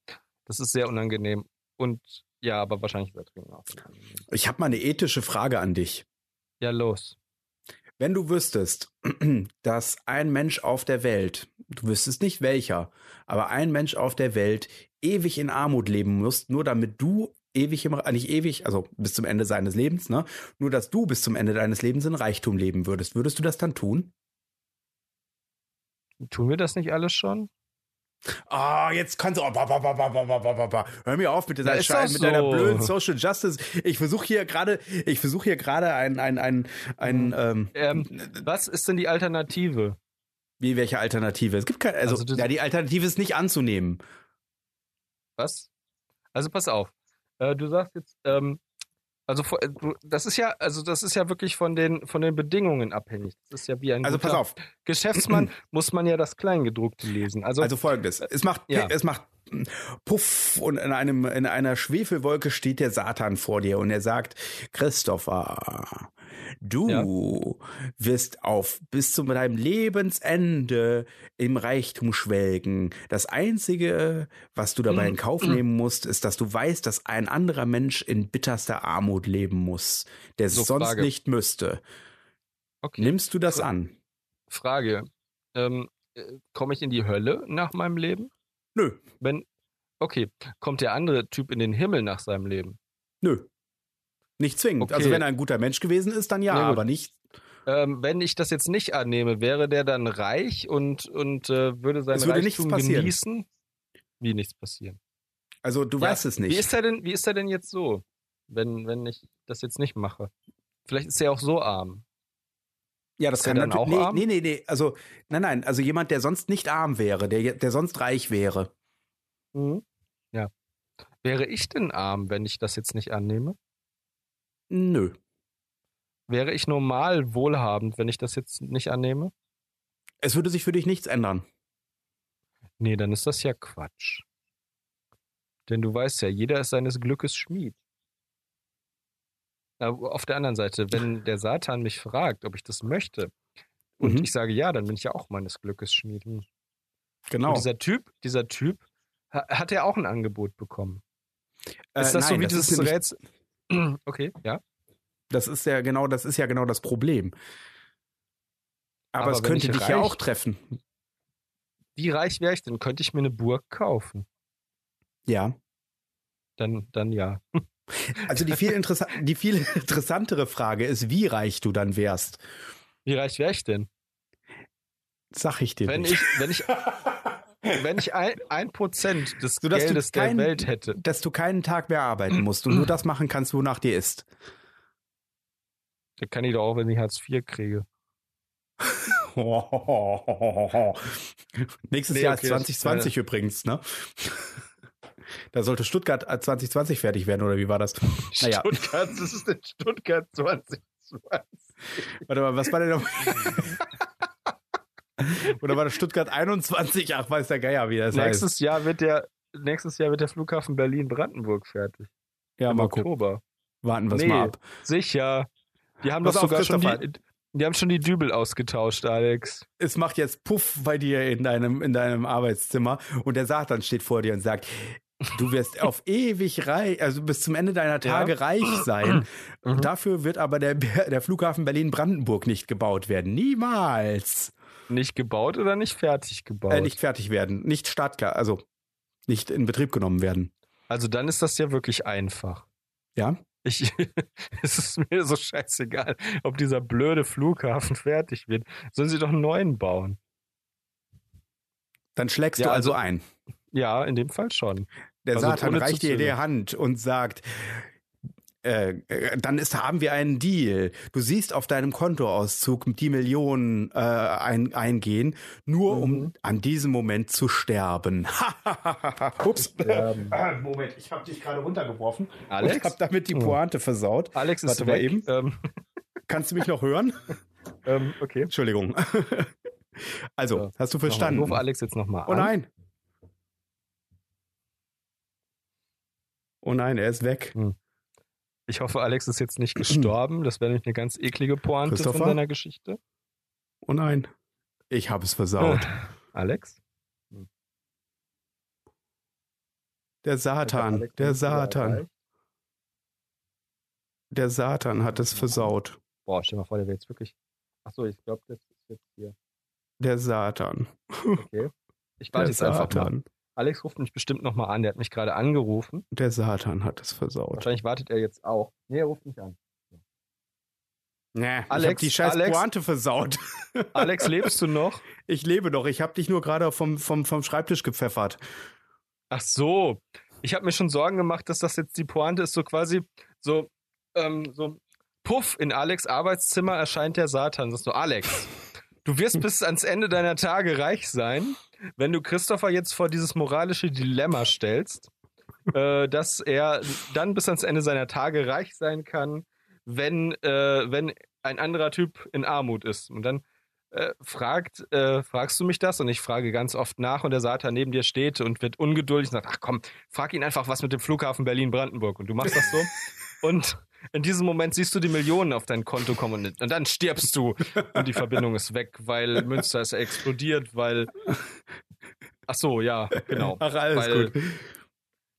Speaker 1: das ist sehr unangenehm. Und ja, aber wahrscheinlich übertrinken auch.
Speaker 2: Ich habe mal eine ethische Frage an dich.
Speaker 1: Ja, los.
Speaker 2: Wenn du wüsstest, [clears throat] dass ein Mensch auf der Welt, du wüsstest nicht welcher, aber ein Mensch auf der Welt ewig in Armut leben muss, nur damit du ewig im, äh, nicht ewig, also bis zum Ende seines Lebens, ne? Nur dass du bis zum Ende deines Lebens in Reichtum leben würdest, würdest du das dann tun?
Speaker 1: Tun wir das nicht alles schon?
Speaker 2: Ah, oh, jetzt kannst du. Oh, bah, bah, bah, Hör mir auf mit dieser Scheiße, mit so. deiner blöden Social Justice. Ich versuche hier gerade, ich versuche hier gerade ein, ein, ein, ein. Ähm,
Speaker 1: ähm, was ist denn die Alternative?
Speaker 2: Wie welche Alternative? Es gibt keine. Also, also ja, die Alternative ist nicht anzunehmen.
Speaker 1: Was? Also pass auf. Äh, du sagst jetzt, ähm, also äh, das ist ja, also das ist ja wirklich von den von den Bedingungen abhängig. Das ist ja wie ein
Speaker 2: also pass auf.
Speaker 1: Geschäftsmann [clears throat] muss man ja das Kleingedruckte lesen. Also
Speaker 2: also folgendes: Es macht ja. es macht Puff und in einem in einer Schwefelwolke steht der Satan vor dir und er sagt: Christopher, Du ja. wirst auf bis zu deinem Lebensende im Reichtum schwelgen. Das Einzige, was du dabei in Kauf nehmen musst, ist, dass du weißt, dass ein anderer Mensch in bitterster Armut leben muss, der so, sonst Frage. nicht müsste. Okay. Nimmst du das Fra an?
Speaker 1: Frage. Ähm, äh, Komme ich in die Hölle nach meinem Leben?
Speaker 2: Nö.
Speaker 1: Wenn, okay. Kommt der andere Typ in den Himmel nach seinem Leben?
Speaker 2: Nö. Nicht zwingend. Also okay. Also wenn er ein guter Mensch gewesen ist, dann ja, ja aber nicht.
Speaker 1: Ähm, wenn ich das jetzt nicht annehme, wäre der dann reich und, und äh, würde sein würde Reichtum genießen? Wie nichts passieren?
Speaker 2: Also du ja, weißt es nicht.
Speaker 1: Wie ist er denn, wie ist er denn jetzt so, wenn, wenn ich das jetzt nicht mache? Vielleicht ist er auch so arm.
Speaker 2: Ja, das ist kann dann auch nee, arm? Nee, nee, nee. Also, nein, nein. Also jemand, der sonst nicht arm wäre, der, der sonst reich wäre.
Speaker 1: Mhm. Ja. Wäre ich denn arm, wenn ich das jetzt nicht annehme?
Speaker 2: Nö.
Speaker 1: Wäre ich normal wohlhabend, wenn ich das jetzt nicht annehme?
Speaker 2: Es würde sich für dich nichts ändern.
Speaker 1: Nee, dann ist das ja Quatsch. Denn du weißt ja, jeder ist seines Glückes Schmied. Aber auf der anderen Seite, wenn [laughs] der Satan mich fragt, ob ich das möchte, und mhm. ich sage ja, dann bin ich ja auch meines Glückes Schmied. Hm. Genau. Und dieser Typ, dieser Typ, hat er auch ein Angebot bekommen. Äh, ist das nein, so wie das dieses Rätsel? [clears throat] Okay, ja.
Speaker 2: Das ist ja genau, das ist ja genau das Problem. Aber, Aber es könnte dich reich, ja auch treffen.
Speaker 1: Wie reich wäre ich denn? Könnte ich mir eine Burg kaufen?
Speaker 2: Ja.
Speaker 1: Dann, dann ja. [laughs]
Speaker 2: Also die viel, die viel interessantere Frage ist, wie reich du dann wärst.
Speaker 1: Wie reich wäre ich denn?
Speaker 2: Sag ich dir
Speaker 1: wenn
Speaker 2: nicht.
Speaker 1: Ich, wenn ich, [laughs] wenn ich ein, ein Prozent des so, Geldes kein, der Welt hätte.
Speaker 2: Dass du keinen Tag mehr arbeiten musst und nur das machen kannst, wonach dir ist.
Speaker 1: Das kann ich doch auch, wenn ich Hartz IV kriege. [laughs]
Speaker 2: Nächstes nee, Jahr okay, ist 2020 ist, übrigens, ne? [laughs] Da sollte Stuttgart 2020 fertig werden, oder wie war das?
Speaker 1: Naja. Stuttgart, das ist in Stuttgart 2020.
Speaker 2: Warte mal, was war denn noch? [laughs] Oder war das Stuttgart 21? Ach, weiß der Geier, wie das
Speaker 1: nächstes
Speaker 2: heißt.
Speaker 1: Jahr wird der, nächstes Jahr wird der Flughafen Berlin-Brandenburg fertig.
Speaker 2: Ja, Im mal Oktober. Gucken. Warten wir nee, mal ab.
Speaker 1: Sicher. Die haben doch sogar schon die, die haben schon die Dübel ausgetauscht, Alex.
Speaker 2: Es macht jetzt Puff bei dir in deinem, in deinem Arbeitszimmer und der Satan steht vor dir und sagt, Du wirst [laughs] auf ewig reich, also bis zum Ende deiner Tage ja. reich sein. Mhm. Dafür wird aber der, der Flughafen Berlin-Brandenburg nicht gebaut werden. Niemals.
Speaker 1: Nicht gebaut oder nicht fertig gebaut? Äh,
Speaker 2: nicht fertig werden. Nicht startklar, also nicht in Betrieb genommen werden.
Speaker 1: Also dann ist das ja wirklich einfach.
Speaker 2: Ja?
Speaker 1: Ich, [laughs] es ist mir so scheißegal, ob dieser blöde Flughafen [laughs] fertig wird. Sollen sie doch einen neuen bauen.
Speaker 2: Dann schlägst ja, du also, also ein.
Speaker 1: Ja, in dem Fall schon.
Speaker 2: Der also Satan reicht dir die Hand und sagt, äh, äh, dann ist, haben wir einen Deal. Du siehst auf deinem Kontoauszug die Millionen äh, ein, eingehen, nur mhm. um an diesem Moment zu sterben. [laughs] Ups. Sterben. [laughs] Moment, ich habe dich gerade runtergeworfen
Speaker 1: Alex?
Speaker 2: und habe damit die oh. Pointe versaut.
Speaker 1: Alex ist Warte weg. eben. Ähm. [laughs]
Speaker 2: Kannst du mich noch hören?
Speaker 1: ähm, okay.
Speaker 2: Entschuldigung. Also, so, hast du verstanden? Ich
Speaker 1: rufe Alex jetzt nochmal
Speaker 2: oh an. Oh nein. Oh nein, er ist weg. Hm.
Speaker 1: Ich hoffe, Alex ist jetzt nicht [clears throat] gestorben. Das wäre nämlich eine ganz eklige Pointe von seiner Geschichte.
Speaker 2: Oh nein, ich habe es versaut. [laughs]
Speaker 1: Alex?
Speaker 2: Der Satan, der Satan. Der Satan hat es versaut.
Speaker 1: Boah, stell mal vor, der wäre jetzt wirklich. Achso, ich glaube, das ist jetzt hier.
Speaker 2: Der Satan. [laughs]
Speaker 1: Okay. Ich warte jetzt einfach mal. Alex ruft mich bestimmt nochmal an. Der hat mich gerade angerufen.
Speaker 2: Der Satan hat es versaut.
Speaker 1: Wahrscheinlich wartet er jetzt auch. Nee, er ruft mich an.
Speaker 2: Nee, Alex, ich hab die scheiß Alex, Pointe versaut. [laughs]
Speaker 1: Alex, lebst du noch?
Speaker 2: Ich lebe noch. Ich habe dich nur gerade vom, vom, vom Schreibtisch gepfeffert.
Speaker 1: Ach so. Ich habe mir schon Sorgen gemacht, dass das jetzt die Pointe ist, so quasi so, ähm, so Puff, in Alex Arbeitszimmer erscheint der Satan. Das ist so, Alex, du wirst [laughs] bis ans Ende deiner Tage reich sein wenn du Christopher jetzt vor dieses moralische Dilemma stellst, [laughs] äh, dass er dann bis ans Ende seiner Tage reich sein kann, wenn, äh, wenn ein anderer Typ in Armut ist. Und dann äh, fragt, äh, fragst du mich das? Und ich frage ganz oft nach und der Satan neben dir steht und wird ungeduldig und sagt, ach komm, frag ihn einfach was mit dem Flughafen Berlin-Brandenburg. Und du machst das so. [laughs] und in diesem Moment siehst du die Millionen auf dein Konto kommen und, dann stirbst du und die Verbindung ist weg, weil Münster ist explodiert, weil. Ach so, ja, genau.
Speaker 2: Ach, alles
Speaker 1: weil,
Speaker 2: gut.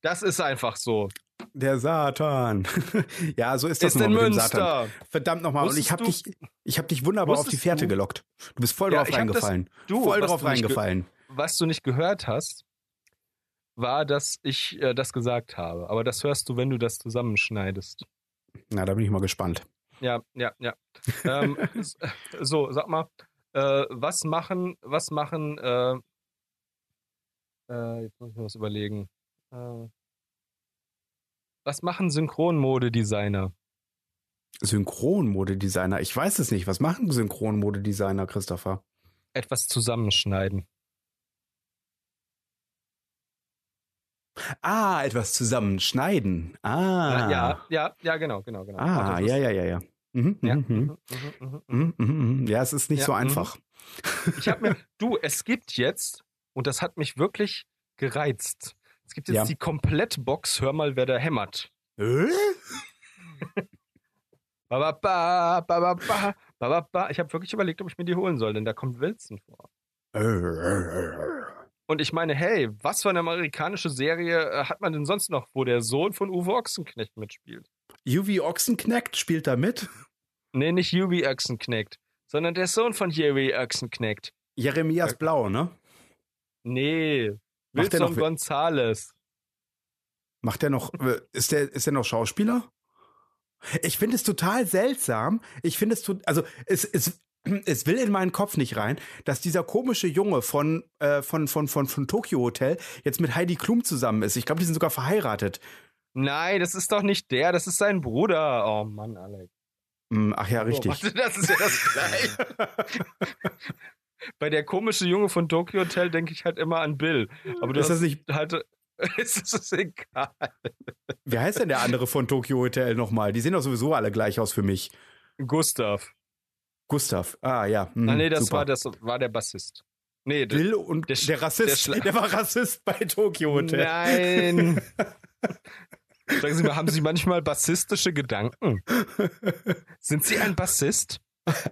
Speaker 1: Das ist einfach so.
Speaker 2: Der Satan. [laughs] ja, so ist das
Speaker 1: Ist in
Speaker 2: dem
Speaker 1: Münster.
Speaker 2: Satan. Verdammt nochmal. Und ich habe dich, ich habe dich wunderbar auf die Fährte
Speaker 1: du-
Speaker 2: gelockt. Du bist voll
Speaker 1: Ja,
Speaker 2: drauf
Speaker 1: hab das-
Speaker 2: reingefallen.
Speaker 1: du,
Speaker 2: voll drauf reingefallen.
Speaker 1: Was du nicht gehört hast, war, dass ich äh, das gesagt habe. Aber das hörst du, wenn du das zusammenschneidest.
Speaker 2: Na, da bin ich mal gespannt.
Speaker 1: Ja, ja, ja. ähm, [laughs] so, sag mal, äh, was machen, was machen, äh, äh, jetzt muss ich mir was überlegen. Äh, was machen Synchronmodedesigner?
Speaker 2: Synchronmodedesigner. Ich weiß es nicht. Was machen Synchronmodedesigner, Christopher?
Speaker 1: Etwas zusammenschneiden.
Speaker 2: Ah, etwas zusammenschneiden. Ah.
Speaker 1: Ja, ja, ja, genau, genau, genau.
Speaker 2: Ah, ja, ja, ja, ja.
Speaker 1: Ja.
Speaker 2: Ja, es ist nicht
Speaker 1: ja,
Speaker 2: so
Speaker 1: mhm.
Speaker 2: einfach.
Speaker 1: Ich habe mir, [laughs] du, es gibt jetzt, und das hat mich wirklich gereizt. Es gibt jetzt
Speaker 2: ja.
Speaker 1: die Komplettbox, hör mal, wer da hämmert.
Speaker 2: Äh?
Speaker 1: ba, ba, ba, ich habe wirklich überlegt, ob ich mir die holen soll, denn da kommt Wilson vor. Äh, äh, äh, und ich meine, hey, was für eine amerikanische Serie äh, hat man denn sonst noch, wo der Sohn von Uwe Ochsenknecht mitspielt?
Speaker 2: Uwe Ochsenknecht spielt da mit.
Speaker 1: Nee, nicht Uwe Ochsenknecht, sondern der Sohn von Uwe Ochsenknecht.
Speaker 2: Jeremias Blau, ne?
Speaker 1: Nee,
Speaker 2: Macht
Speaker 1: Wilson
Speaker 2: noch-
Speaker 1: Gonzales.
Speaker 2: Macht der noch, äh, ist der, ist der noch Schauspieler? Ich finde es total seltsam. Ich finde es, also es, es, es will in meinen Kopf nicht rein, dass dieser komische Junge von, äh, von, von, von, von Tokyo Hotel jetzt mit Heidi Klum zusammen ist. Ich glaube, die sind sogar verheiratet.
Speaker 1: Nein, das ist doch nicht der, das ist sein Bruder. Oh Mann, Alex.
Speaker 2: Hm, Ach ja,
Speaker 1: Oh,
Speaker 2: richtig.
Speaker 1: warte, das ist ja das Gleiche. [laughs] Bei der komische Junge von Tokyo Hotel denke ich halt immer an Bill. Aber du
Speaker 2: ist das nicht,
Speaker 1: halt, [laughs] es ist egal.
Speaker 2: wie heißt denn der andere von Tokyo Hotel nochmal? Die sehen doch sowieso alle gleich aus für mich.
Speaker 1: Gustav.
Speaker 2: Gustav. Ah ja. hm,
Speaker 1: ah, nee, das
Speaker 2: super.
Speaker 1: war das war der Bassist. Nee, der,
Speaker 2: Bill und
Speaker 1: der
Speaker 2: der, Rassist,
Speaker 1: der
Speaker 2: der, war Rassist bei Tokyo Hotel.
Speaker 1: Nein. [laughs] Sagen Sie mal, haben Sie manchmal bassistische Gedanken? Sind Sie ein Bassist?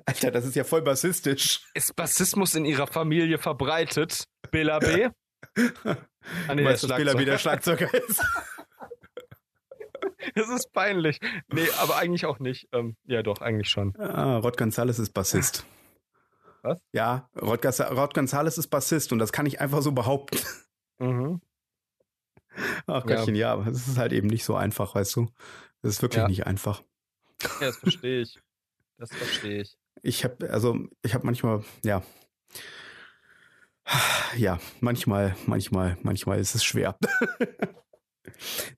Speaker 2: Alter, das ist ja voll bassistisch.
Speaker 1: Ist Bassismus in Ihrer Familie verbreitet? Bela B? [laughs] Ah, nee,
Speaker 2: weißt,
Speaker 1: der
Speaker 2: dass Bela
Speaker 1: Schlagzeuger.
Speaker 2: wieder Schlagzeuger ist. [laughs]
Speaker 1: Das ist peinlich. Nee, aber eigentlich auch nicht. Ähm, ja, doch, eigentlich schon.
Speaker 2: Ah, Rod Gonzales ist Bassist.
Speaker 1: Was?
Speaker 2: Ja, Rod, Rod Gonzales ist Bassist und das kann ich einfach so behaupten.
Speaker 1: Mhm.
Speaker 2: Ach
Speaker 1: Ja.
Speaker 2: Gottchen, ja, aber es ist halt eben nicht so einfach, weißt du. Das ist wirklich
Speaker 1: Ja.
Speaker 2: nicht einfach.
Speaker 1: Ja, das verstehe ich. Das verstehe ich.
Speaker 2: Ich habe, also, ich habe manchmal, ja. Ja, manchmal, manchmal, manchmal ist es schwer. [laughs]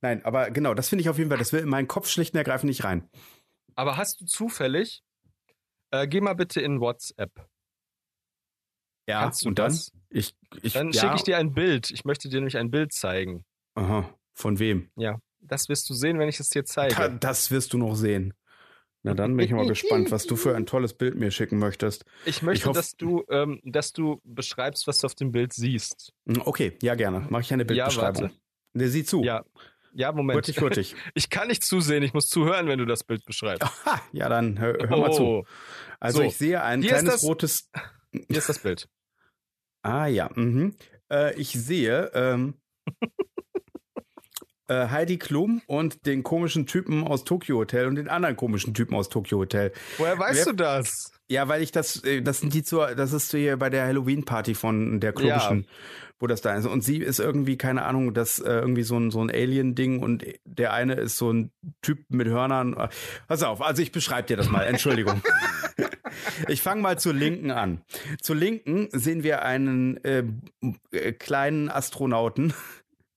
Speaker 2: Nein, aber genau, das finde ich auf jeden Fall, das will in meinen Kopf schlicht und ergreifend nicht rein.
Speaker 1: Aber hast du zufällig, äh, geh mal bitte in WhatsApp.
Speaker 2: Ja,
Speaker 1: Kannst du
Speaker 2: und dann?
Speaker 1: das?
Speaker 2: Ich, ich,
Speaker 1: Dann
Speaker 2: ja,
Speaker 1: schicke ich dir ein Bild. Ich möchte dir nämlich ein Bild zeigen.
Speaker 2: Aha, von wem?
Speaker 1: Das wirst du sehen, wenn ich es dir zeige.
Speaker 2: Da, das wirst du noch sehen. Na dann bin ich mal gespannt, was du für ein tolles Bild mir schicken möchtest.
Speaker 1: Ich möchte,
Speaker 2: Ich hoff-
Speaker 1: dass du, ähm, dass du beschreibst, was du auf dem Bild siehst.
Speaker 2: Okay, ja gerne. Mache ich eine
Speaker 1: Ja,
Speaker 2: Bildbeschreibung.
Speaker 1: warte.
Speaker 2: Der sieht zu.
Speaker 1: Ja, ja, Moment.
Speaker 2: Hurtig, [laughs] hurtig.
Speaker 1: Ich kann nicht zusehen, ich muss zuhören, wenn du das Bild beschreibst.
Speaker 2: Ha, ja, dann hör, hör mal zu.
Speaker 1: Oh,
Speaker 2: Also
Speaker 1: so.
Speaker 2: ich sehe ein
Speaker 1: Hier
Speaker 2: kleines
Speaker 1: das-
Speaker 2: rotes. [laughs]
Speaker 1: hier ist das Bild.
Speaker 2: Ah ja. Mhm. Äh, ich sehe ähm, [laughs] äh, Heidi Klum und den komischen Typen aus Tokyo Hotel und den anderen komischen Typen aus Tokyo Hotel.
Speaker 1: Woher weißt
Speaker 2: Wer-
Speaker 1: du das?
Speaker 2: Ja, weil ich das, äh, das sind die zur, das ist hier bei der Halloween-Party von der komischen, wo das da ist. Und sie ist irgendwie, keine Ahnung, das äh, irgendwie so ein, so ein Alien-Ding und der eine ist so ein Typ mit Hörnern. Pass auf, also ich beschreibe dir das mal, Entschuldigung. [laughs] ich fange mal zur Linken an. Zur Linken sehen wir einen äh, äh, kleinen Astronauten,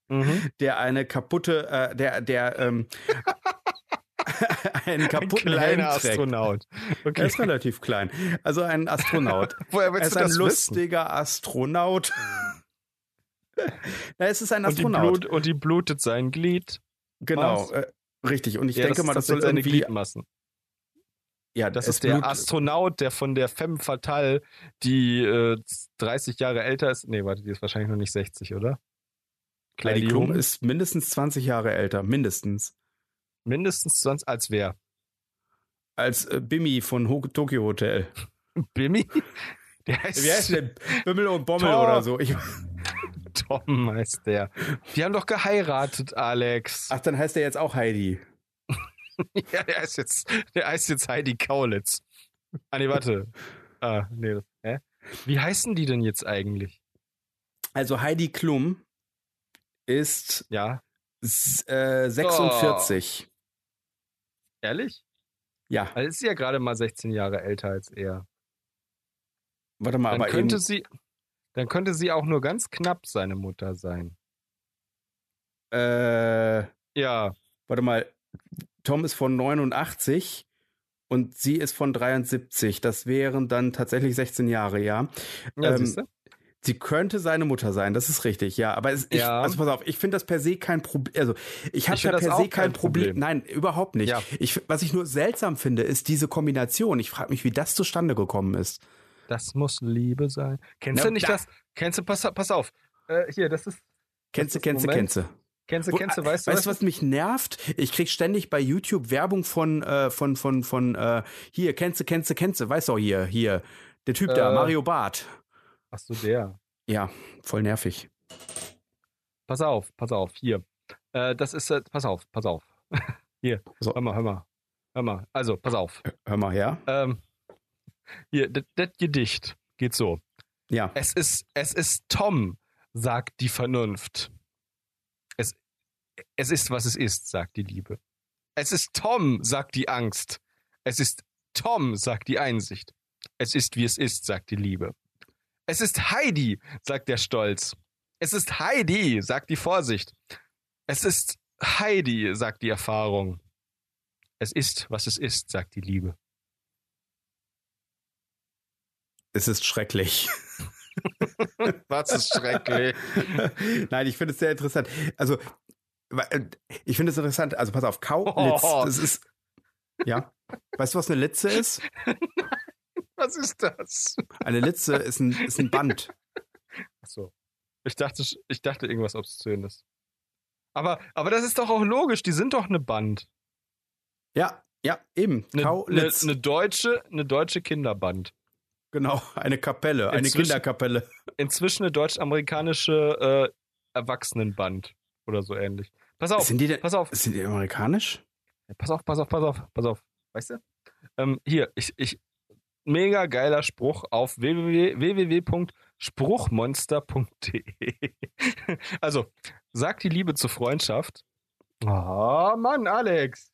Speaker 1: Mhm.
Speaker 2: der eine kaputte, äh, der, der, ähm, [laughs] einen
Speaker 1: Ein
Speaker 2: kaputten
Speaker 1: kleiner. Astronaut.
Speaker 2: Er
Speaker 1: Okay.
Speaker 2: ist relativ klein. Also ein Astronaut. [laughs]
Speaker 1: Woher
Speaker 2: Er
Speaker 1: willst
Speaker 2: ist
Speaker 1: du
Speaker 2: ein
Speaker 1: das wissen?
Speaker 2: lustiger Astronaut. Na, [laughs] es ist ein
Speaker 1: Und die,
Speaker 2: Astronaut.
Speaker 1: Blut, und die blutet sein Glied.
Speaker 2: genau, äh, richtig. Und ich
Speaker 1: Ja,
Speaker 2: denke
Speaker 1: das
Speaker 2: mal, das soll
Speaker 1: seine
Speaker 2: irgendwie.
Speaker 1: Gliedmassen.
Speaker 2: Ja,
Speaker 1: Das ist der
Speaker 2: Blut-
Speaker 1: Astronaut, der von der Femme Fatale, die äh, 30 Jahre älter ist. Nee, warte, die ist wahrscheinlich noch nicht 60, oder?
Speaker 2: Heidi Klum ist mindestens 20 Jahre älter. Mindestens.
Speaker 1: Mindestens 20 als wer?
Speaker 2: als äh, Bimmy von Ho Tokyo Hotel. [laughs]
Speaker 1: Bimmy? Der heißt,
Speaker 2: Wie heißt der? [laughs] Bimmel und Bommel
Speaker 1: Tom.
Speaker 2: oder so. Ich, [laughs]
Speaker 1: Tom heißt der. Die haben doch geheiratet, Alex.
Speaker 2: ach, dann heißt der jetzt auch Heidi.
Speaker 1: Ja, der heißt jetzt, der heißt jetzt Heidi Kaulitz. Ah, nee, warte. Ah, nee. Hä? Wie heißen die denn jetzt eigentlich?
Speaker 2: Also Heidi Klum ist
Speaker 1: Ja,
Speaker 2: äh, 46.
Speaker 1: ehrlich?
Speaker 2: Ja,
Speaker 1: Also ist sie ja gerade mal 16 Jahre älter als er.
Speaker 2: warte mal,
Speaker 1: Dann
Speaker 2: aber
Speaker 1: könnte
Speaker 2: eben,
Speaker 1: sie, dann könnte sie auch nur ganz knapp seine Mutter sein.
Speaker 2: äh,
Speaker 1: Ja,
Speaker 2: warte mal, Tom ist von 89 und sie ist von 73. Das wären dann tatsächlich 16 Jahre, ja.
Speaker 1: ja
Speaker 2: Ähm? Sie könnte seine Mutter sein, das ist richtig, ja. Aber es, ich,
Speaker 1: Ja.
Speaker 2: also pass auf, ich finde das per se kein Problem. Also ich habe ja per se kein
Speaker 1: kein
Speaker 2: Problem.
Speaker 1: Problem.
Speaker 2: Nein, überhaupt nicht.
Speaker 1: Ja.
Speaker 2: Ich, was ich nur seltsam finde, ist diese Kombination. Ich frage mich, wie das zustande gekommen ist.
Speaker 1: Das muss Liebe sein. Kennst
Speaker 2: Na,
Speaker 1: du nicht
Speaker 2: da-
Speaker 1: das? Kennst du, pass, pass auf. Äh, hier, das ist.
Speaker 2: Kennst du, kennst du, kennst du.
Speaker 1: Kennst du, kennst du, weißt du?
Speaker 2: Weißt du, was mich nervt? Ich krieg ständig bei YouTube Werbung von, äh, von, von, von, äh, hier, kennst du, kennst du, kennst du, weißt du auch hier, hier, der Typ da,
Speaker 1: Äh.
Speaker 2: Mario Barth.
Speaker 1: Ach so, der.
Speaker 2: Ja, voll nervig.
Speaker 1: Pass auf, pass auf, hier. Äh, das ist, äh, pass auf, pass auf. [laughs] hier,
Speaker 2: So.
Speaker 1: hör mal, hör mal. Hör mal. Also, pass auf.
Speaker 2: Hör mal her.
Speaker 1: Ähm, hier, das das Gedicht geht so.
Speaker 2: Ja.
Speaker 1: Es ist, es ist Tom, sagt die Vernunft. Es, es ist, was es ist, sagt die Liebe. Es ist Tom, sagt die Angst. Es ist Tom, sagt die Einsicht. Es ist, wie es ist, sagt die Liebe. Es ist Heidi, sagt der Stolz. Es ist Heidi, sagt die Vorsicht. Es ist Heidi, sagt die Erfahrung. Es ist, was es ist, sagt die Liebe.
Speaker 2: Es ist schrecklich. [laughs]
Speaker 1: Was ist schrecklich. [laughs]
Speaker 2: Nein, ich finde es sehr interessant. Also, äh, ich finde es interessant. Also, pass auf, Kaulitz,
Speaker 1: Oh.
Speaker 2: das ist, ja. Weißt du, was eine Litze ist? [laughs] [laughs]
Speaker 1: Was ist das?
Speaker 2: Eine Litze ist ein, ist ein Band.
Speaker 1: Achso. Ich dachte, ich dachte irgendwas Obszönes. Aber, aber das ist doch auch logisch, die sind doch eine Band.
Speaker 2: Ja, ja, eben.
Speaker 1: Eine, eine, eine deutsche, eine deutsche Kinderband.
Speaker 2: Genau, eine Kapelle, eine
Speaker 1: Inzwischen-
Speaker 2: Kinderkapelle.
Speaker 1: Inzwischen eine deutsch-amerikanische äh, Erwachsenenband oder so ähnlich. Pass auf,
Speaker 2: Sind die denn,
Speaker 1: pass auf,
Speaker 2: sind die amerikanisch?
Speaker 1: pass auf, pass auf, pass auf, pass auf. Weißt du? Ähm, hier, ich, ich, mega geiler Spruch auf www www.spruchmonster.de. [laughs] also, sagt die Liebe zur Freundschaft. Ah, Mann, Alex.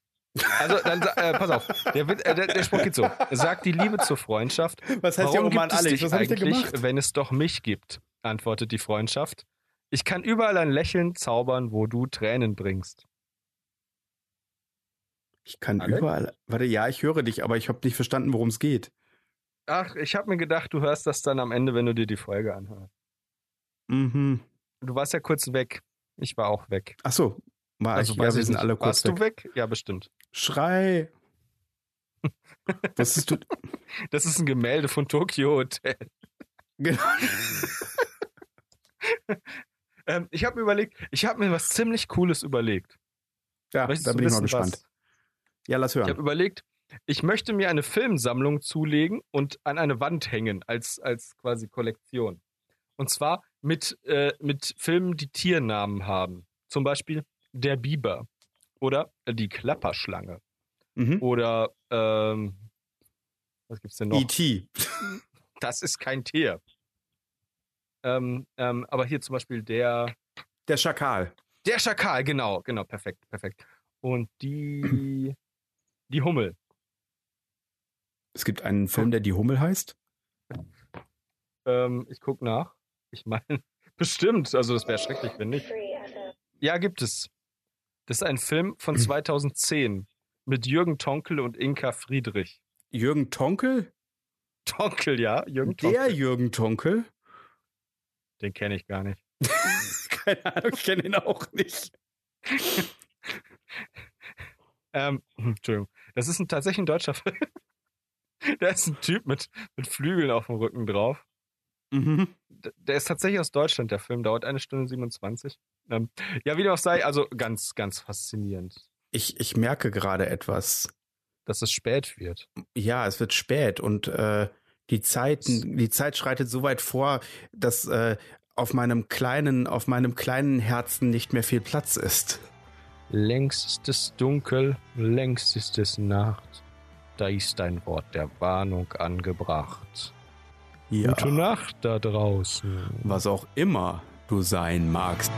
Speaker 1: Also, dann, äh, pass auf, der, äh, der, der Spruch geht so. Sagt die Liebe zur Freundschaft.
Speaker 2: Was heißt ja,
Speaker 1: Warum
Speaker 2: oh Mann,
Speaker 1: gibt es
Speaker 2: Alex,
Speaker 1: dich eigentlich, wenn es doch mich gibt? Antwortet die Freundschaft. Ich kann überall ein Lächeln zaubern, wo du Tränen bringst.
Speaker 2: Ich kann
Speaker 1: Alex?
Speaker 2: überall. Warte, ja, ich höre dich, aber ich habe nicht verstanden, worum es geht.
Speaker 1: Ach, ich habe mir gedacht, du hörst das dann am Ende, wenn du dir die Folge anhörst.
Speaker 2: Mhm.
Speaker 1: Du warst ja kurz weg. Ich war auch weg.
Speaker 2: Ach so, war
Speaker 1: Also
Speaker 2: ich. Ja, wir sind
Speaker 1: nicht.
Speaker 2: alle kurz
Speaker 1: Warst
Speaker 2: weg.
Speaker 1: du weg? Ja, bestimmt.
Speaker 2: Schrei. Was ist? [laughs]
Speaker 1: Das ist ein Gemälde von Tokyo Hotel.
Speaker 2: Genau. [laughs]
Speaker 1: Ähm, ich habe mir überlegt, ich habe mir was ziemlich Cooles überlegt.
Speaker 2: Ja,
Speaker 1: Möchtest
Speaker 2: da bin ich mal gespannt.
Speaker 1: was?
Speaker 2: Ja, lass
Speaker 1: Ich habe
Speaker 2: hören.
Speaker 1: überlegt, ich möchte mir eine Filmsammlung zulegen und an eine Wand hängen als, als quasi Kollektion. Und zwar mit, äh, mit Filmen, die Tiernamen haben. Zum Beispiel Der Biber oder Die Klapperschlange
Speaker 2: Mhm.
Speaker 1: oder ähm, was gibt's denn noch?
Speaker 2: E.T. [laughs]
Speaker 1: Das ist kein Tier. Ähm, ähm, aber hier zum Beispiel der
Speaker 2: Der Schakal.
Speaker 1: der Schakal, genau, genau, perfekt, perfekt. Und die die Hummel.
Speaker 2: Es gibt einen Film, der Die Hummel heißt.
Speaker 1: Ähm, ich guck nach. Ich meine, [laughs] bestimmt. Also das wäre schrecklich, wenn nicht. Ja, gibt es. Das ist ein Film von 2010 mit Jürgen Tonkel und Inka Friedrich.
Speaker 2: Jürgen Tonkel?
Speaker 1: Tonkel, ja, Jürgen Tonkel.
Speaker 2: Der Jürgen Tonkel?
Speaker 1: Den kenne ich gar nicht. [laughs]
Speaker 2: Keine Ahnung, ich kenne ihn auch nicht. [laughs]
Speaker 1: Ähm, Entschuldigung. Das ist ein, tatsächlich ein deutscher Film. Da ist ein Typ mit, mit Flügeln auf dem Rücken drauf.
Speaker 2: Mhm.
Speaker 1: Der ist tatsächlich aus Deutschland, der Film. Dauert eine Stunde 27. Ähm, ja, wie dem auch sei, also ganz, ganz faszinierend.
Speaker 2: Ich, ich merke gerade etwas.
Speaker 1: dass es spät wird.
Speaker 2: Ja, es wird spät und äh, die Zeit, die Zeit schreitet so weit vor, dass äh, auf meinem kleinen, auf meinem kleinen Herzen nicht mehr viel Platz ist.
Speaker 1: Längst ist es dunkel, längst ist es Nacht. Da ist ein Wort der Warnung angebracht.
Speaker 2: Ja.
Speaker 1: Gute Nacht da draußen.
Speaker 2: Was auch immer du sein magst.